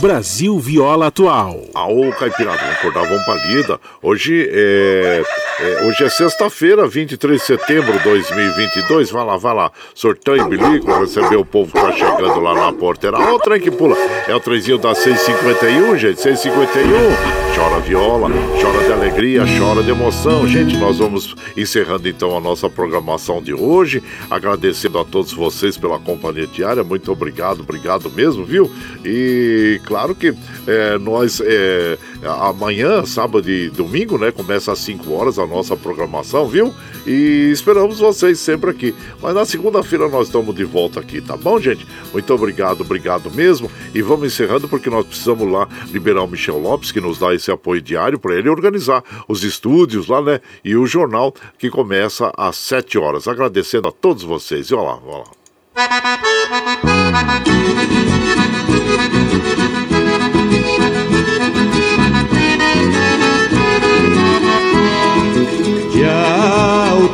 Brasil Viola Atual. Aô, Caipirada, vamos acordar, vamos pra lida. Hoje é, é hoje é sexta-feira, 23 de setembro de 2022. Vai lá, vai lá. Sortão em bilico, receber o povo que tá chegando lá na porteira. Ó, o trem que pula. É o trenzinho da 651, gente, 651. Chora viola, chora de alegria, chora de emoção. Gente, nós vamos encerrando então a nossa programação de hoje. Agradecendo a todos vocês pela companhia diária. Muito obrigado, obrigado mesmo, viu? E claro que é, nós é, amanhã, sábado e domingo, né? Começa às 5 horas nossa programação, viu? E esperamos vocês sempre aqui. Mas na segunda-feira nós estamos de volta aqui, tá bom, gente? Muito obrigado, obrigado mesmo. E vamos encerrando porque nós precisamos lá liberar o Michel Lopes, que nos dá esse apoio diário para ele organizar os estúdios lá, né? E o jornal que começa às 7 horas. Agradecendo a todos vocês. E olha lá, olha lá.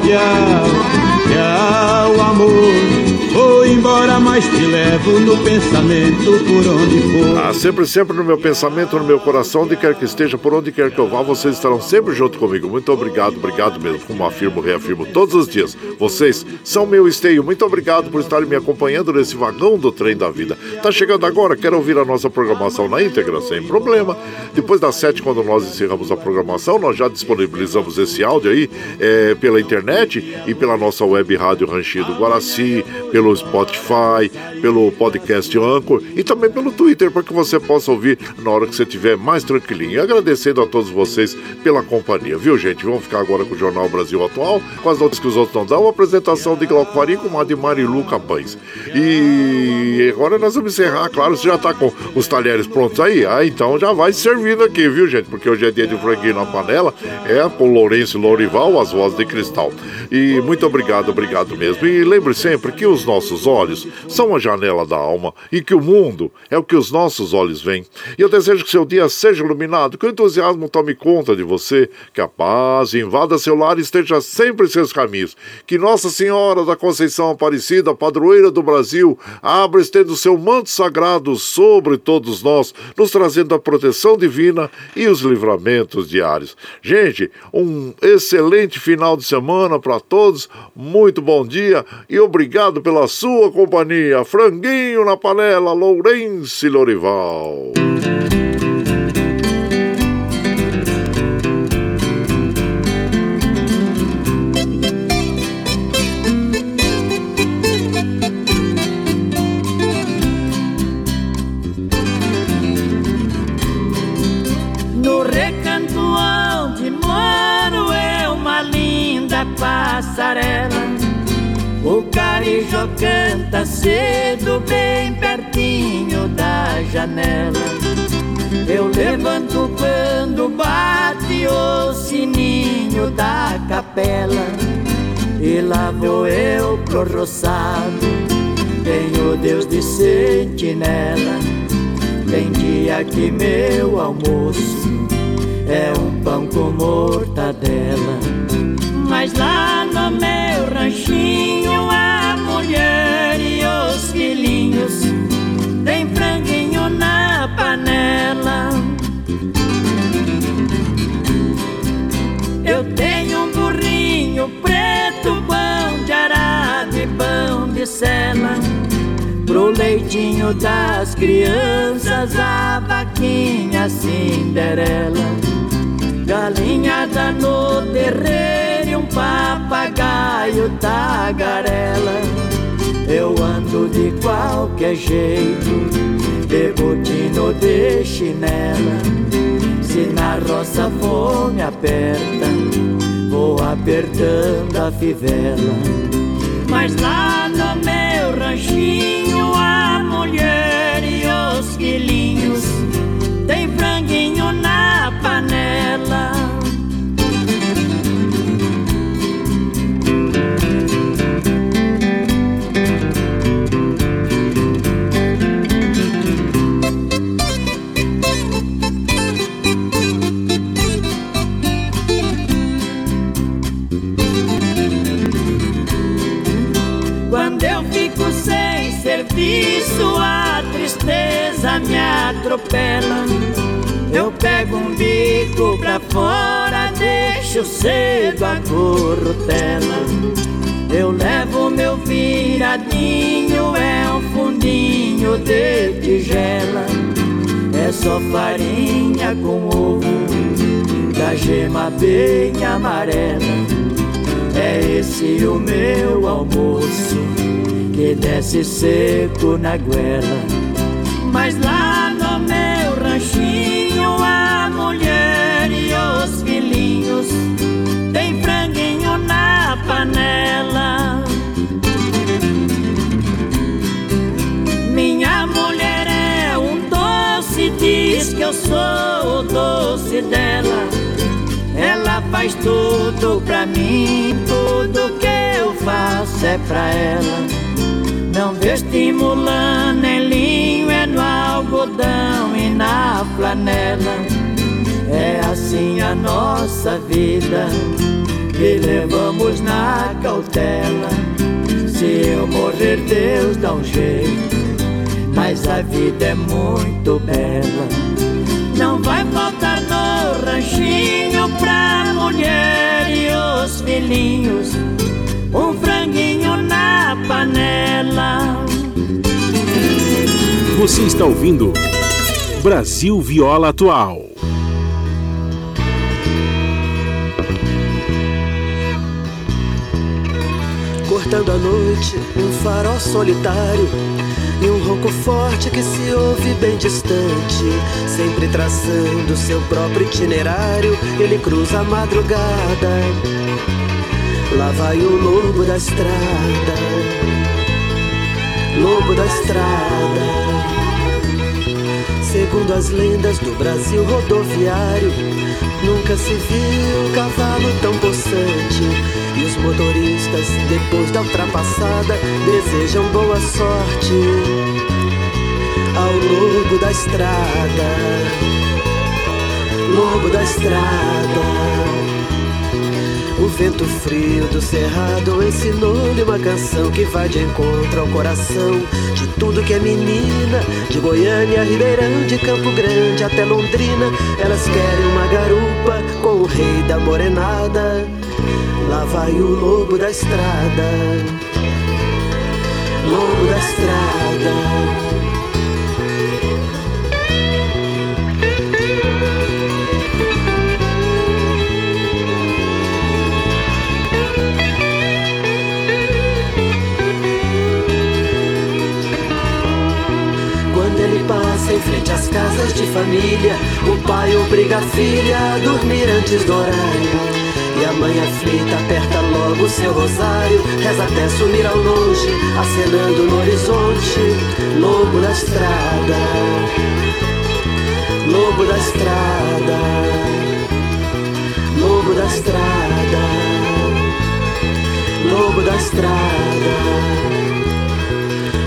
Tchau, tchau, tchau, amor. Embora, mas te levo no pensamento por onde for. Ah, sempre, sempre no meu pensamento, no meu coração, onde quer que esteja, por onde quer que eu vá, vocês estarão sempre junto comigo. Muito obrigado, obrigado mesmo. Como afirmo, reafirmo todos os dias. Vocês são meu esteio. Muito obrigado por estarem me acompanhando nesse vagão do trem da vida. Tá chegando agora? Quer ouvir a nossa programação na íntegra? Sem problema. Depois das sete, quando nós encerramos a programação, nós já disponibilizamos esse áudio aí é, pela internet e pela nossa web rádio Ranchinho do Guaraci, pelo Spotify, aí pelo podcast Anchor e também pelo Twitter para que você possa ouvir na hora que você estiver mais tranquilinho. E agradecendo a todos vocês pela companhia, viu gente? Vamos ficar agora com o Jornal Brasil Atual, com as notas que os outros não dão, a apresentação de Glauco Faria com a de Marilu Capães. E agora nós vamos encerrar, claro, você já está com os talheres prontos aí? Ah, então já vai servindo aqui, viu gente? Porque hoje é dia de franguinho na panela, é com Lourenço e Lourival, as vozes de cristal. E muito obrigado, obrigado mesmo. E lembre sempre que os nossos olhos são a janela da alma e que o mundo é o que os nossos olhos veem. E eu desejo que seu dia seja iluminado, que o entusiasmo tome conta de você, que a paz invada seu lar e esteja sempre em seus caminhos. Que Nossa Senhora da Conceição Aparecida, padroeira do Brasil, abra estendo seu manto sagrado sobre todos nós, nos trazendo a proteção divina e os livramentos diários. Gente, um excelente final de semana para todos, muito bom dia e obrigado pela sua companhia. Franguinho na panela, Lourenço Lorival. É passarela. O carijó canta cedo, bem pertinho da janela. Eu levanto quando bate o sininho da capela. E lá vou eu pro roçado, tenho Deus de sentinela. Tem dia que meu almoço é um pão com mortadela. Mas lá no meu ranchinho a mulher e os filhinhos tem franguinho na panela. Eu tenho um burrinho preto, pão de arado e pão de sela. Pro leitinho das crianças, a vaquinha Cinderela. Galinhada no terreiro e um papagaio tagarela. Eu ando de qualquer jeito, de botino de chinela. Se na roça fome aperta, vou apertando a fivela. Mas lá no meu ranchinho a mulher e os filhinhos Eu pego um bico pra fora, deixo cedo a corrutela. Eu levo meu viradinho, é um fundinho de tigela. É só farinha com ovo, da gema bem amarela. É esse o meu almoço que desce seco na goela. Mas lá diz que eu sou o doce dela. Ela faz tudo pra mim, tudo que eu faço é pra ela. Não vestimula nem linho, é no algodão e na flanela. É assim a nossa vida, que levamos na cautela. Se eu morrer, Deus dá um jeito, mas a vida é muito bela. Não vai faltar no ranchinho pra mulher e os filhinhos um franguinho na panela. Você está ouvindo Brasil Viola Atual. pintando a noite, um farol solitário e um ronco forte que se ouve bem distante, sempre traçando seu próprio itinerário. Ele cruza a madrugada, lá vai o lobo da estrada, lobo da estrada. Segundo as lendas do Brasil rodoviário, nunca se viu cavalo tão possante. E os motoristas, depois da ultrapassada, desejam boa sorte ao lobo da estrada. Lobo da estrada. Vento frio do cerrado ensinou-lhe uma canção que vai de encontro ao coração de tudo que é menina, de Goiânia, Ribeirão, de Campo Grande até Londrina. Elas querem uma garupa com o rei da morenada. Lá vai o lobo da estrada, lobo da estrada. Em frente às casas de família. O pai obriga a filha a dormir antes do horário. E a mãe aflita aperta logo seu rosário, reza até sumir ao longe, acenando no horizonte. Lobo da estrada, lobo da estrada, lobo da estrada, lobo da estrada,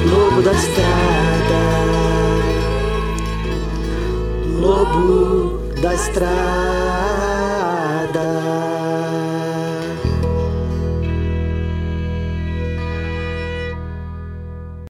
lobo da estrada lobo da estrada.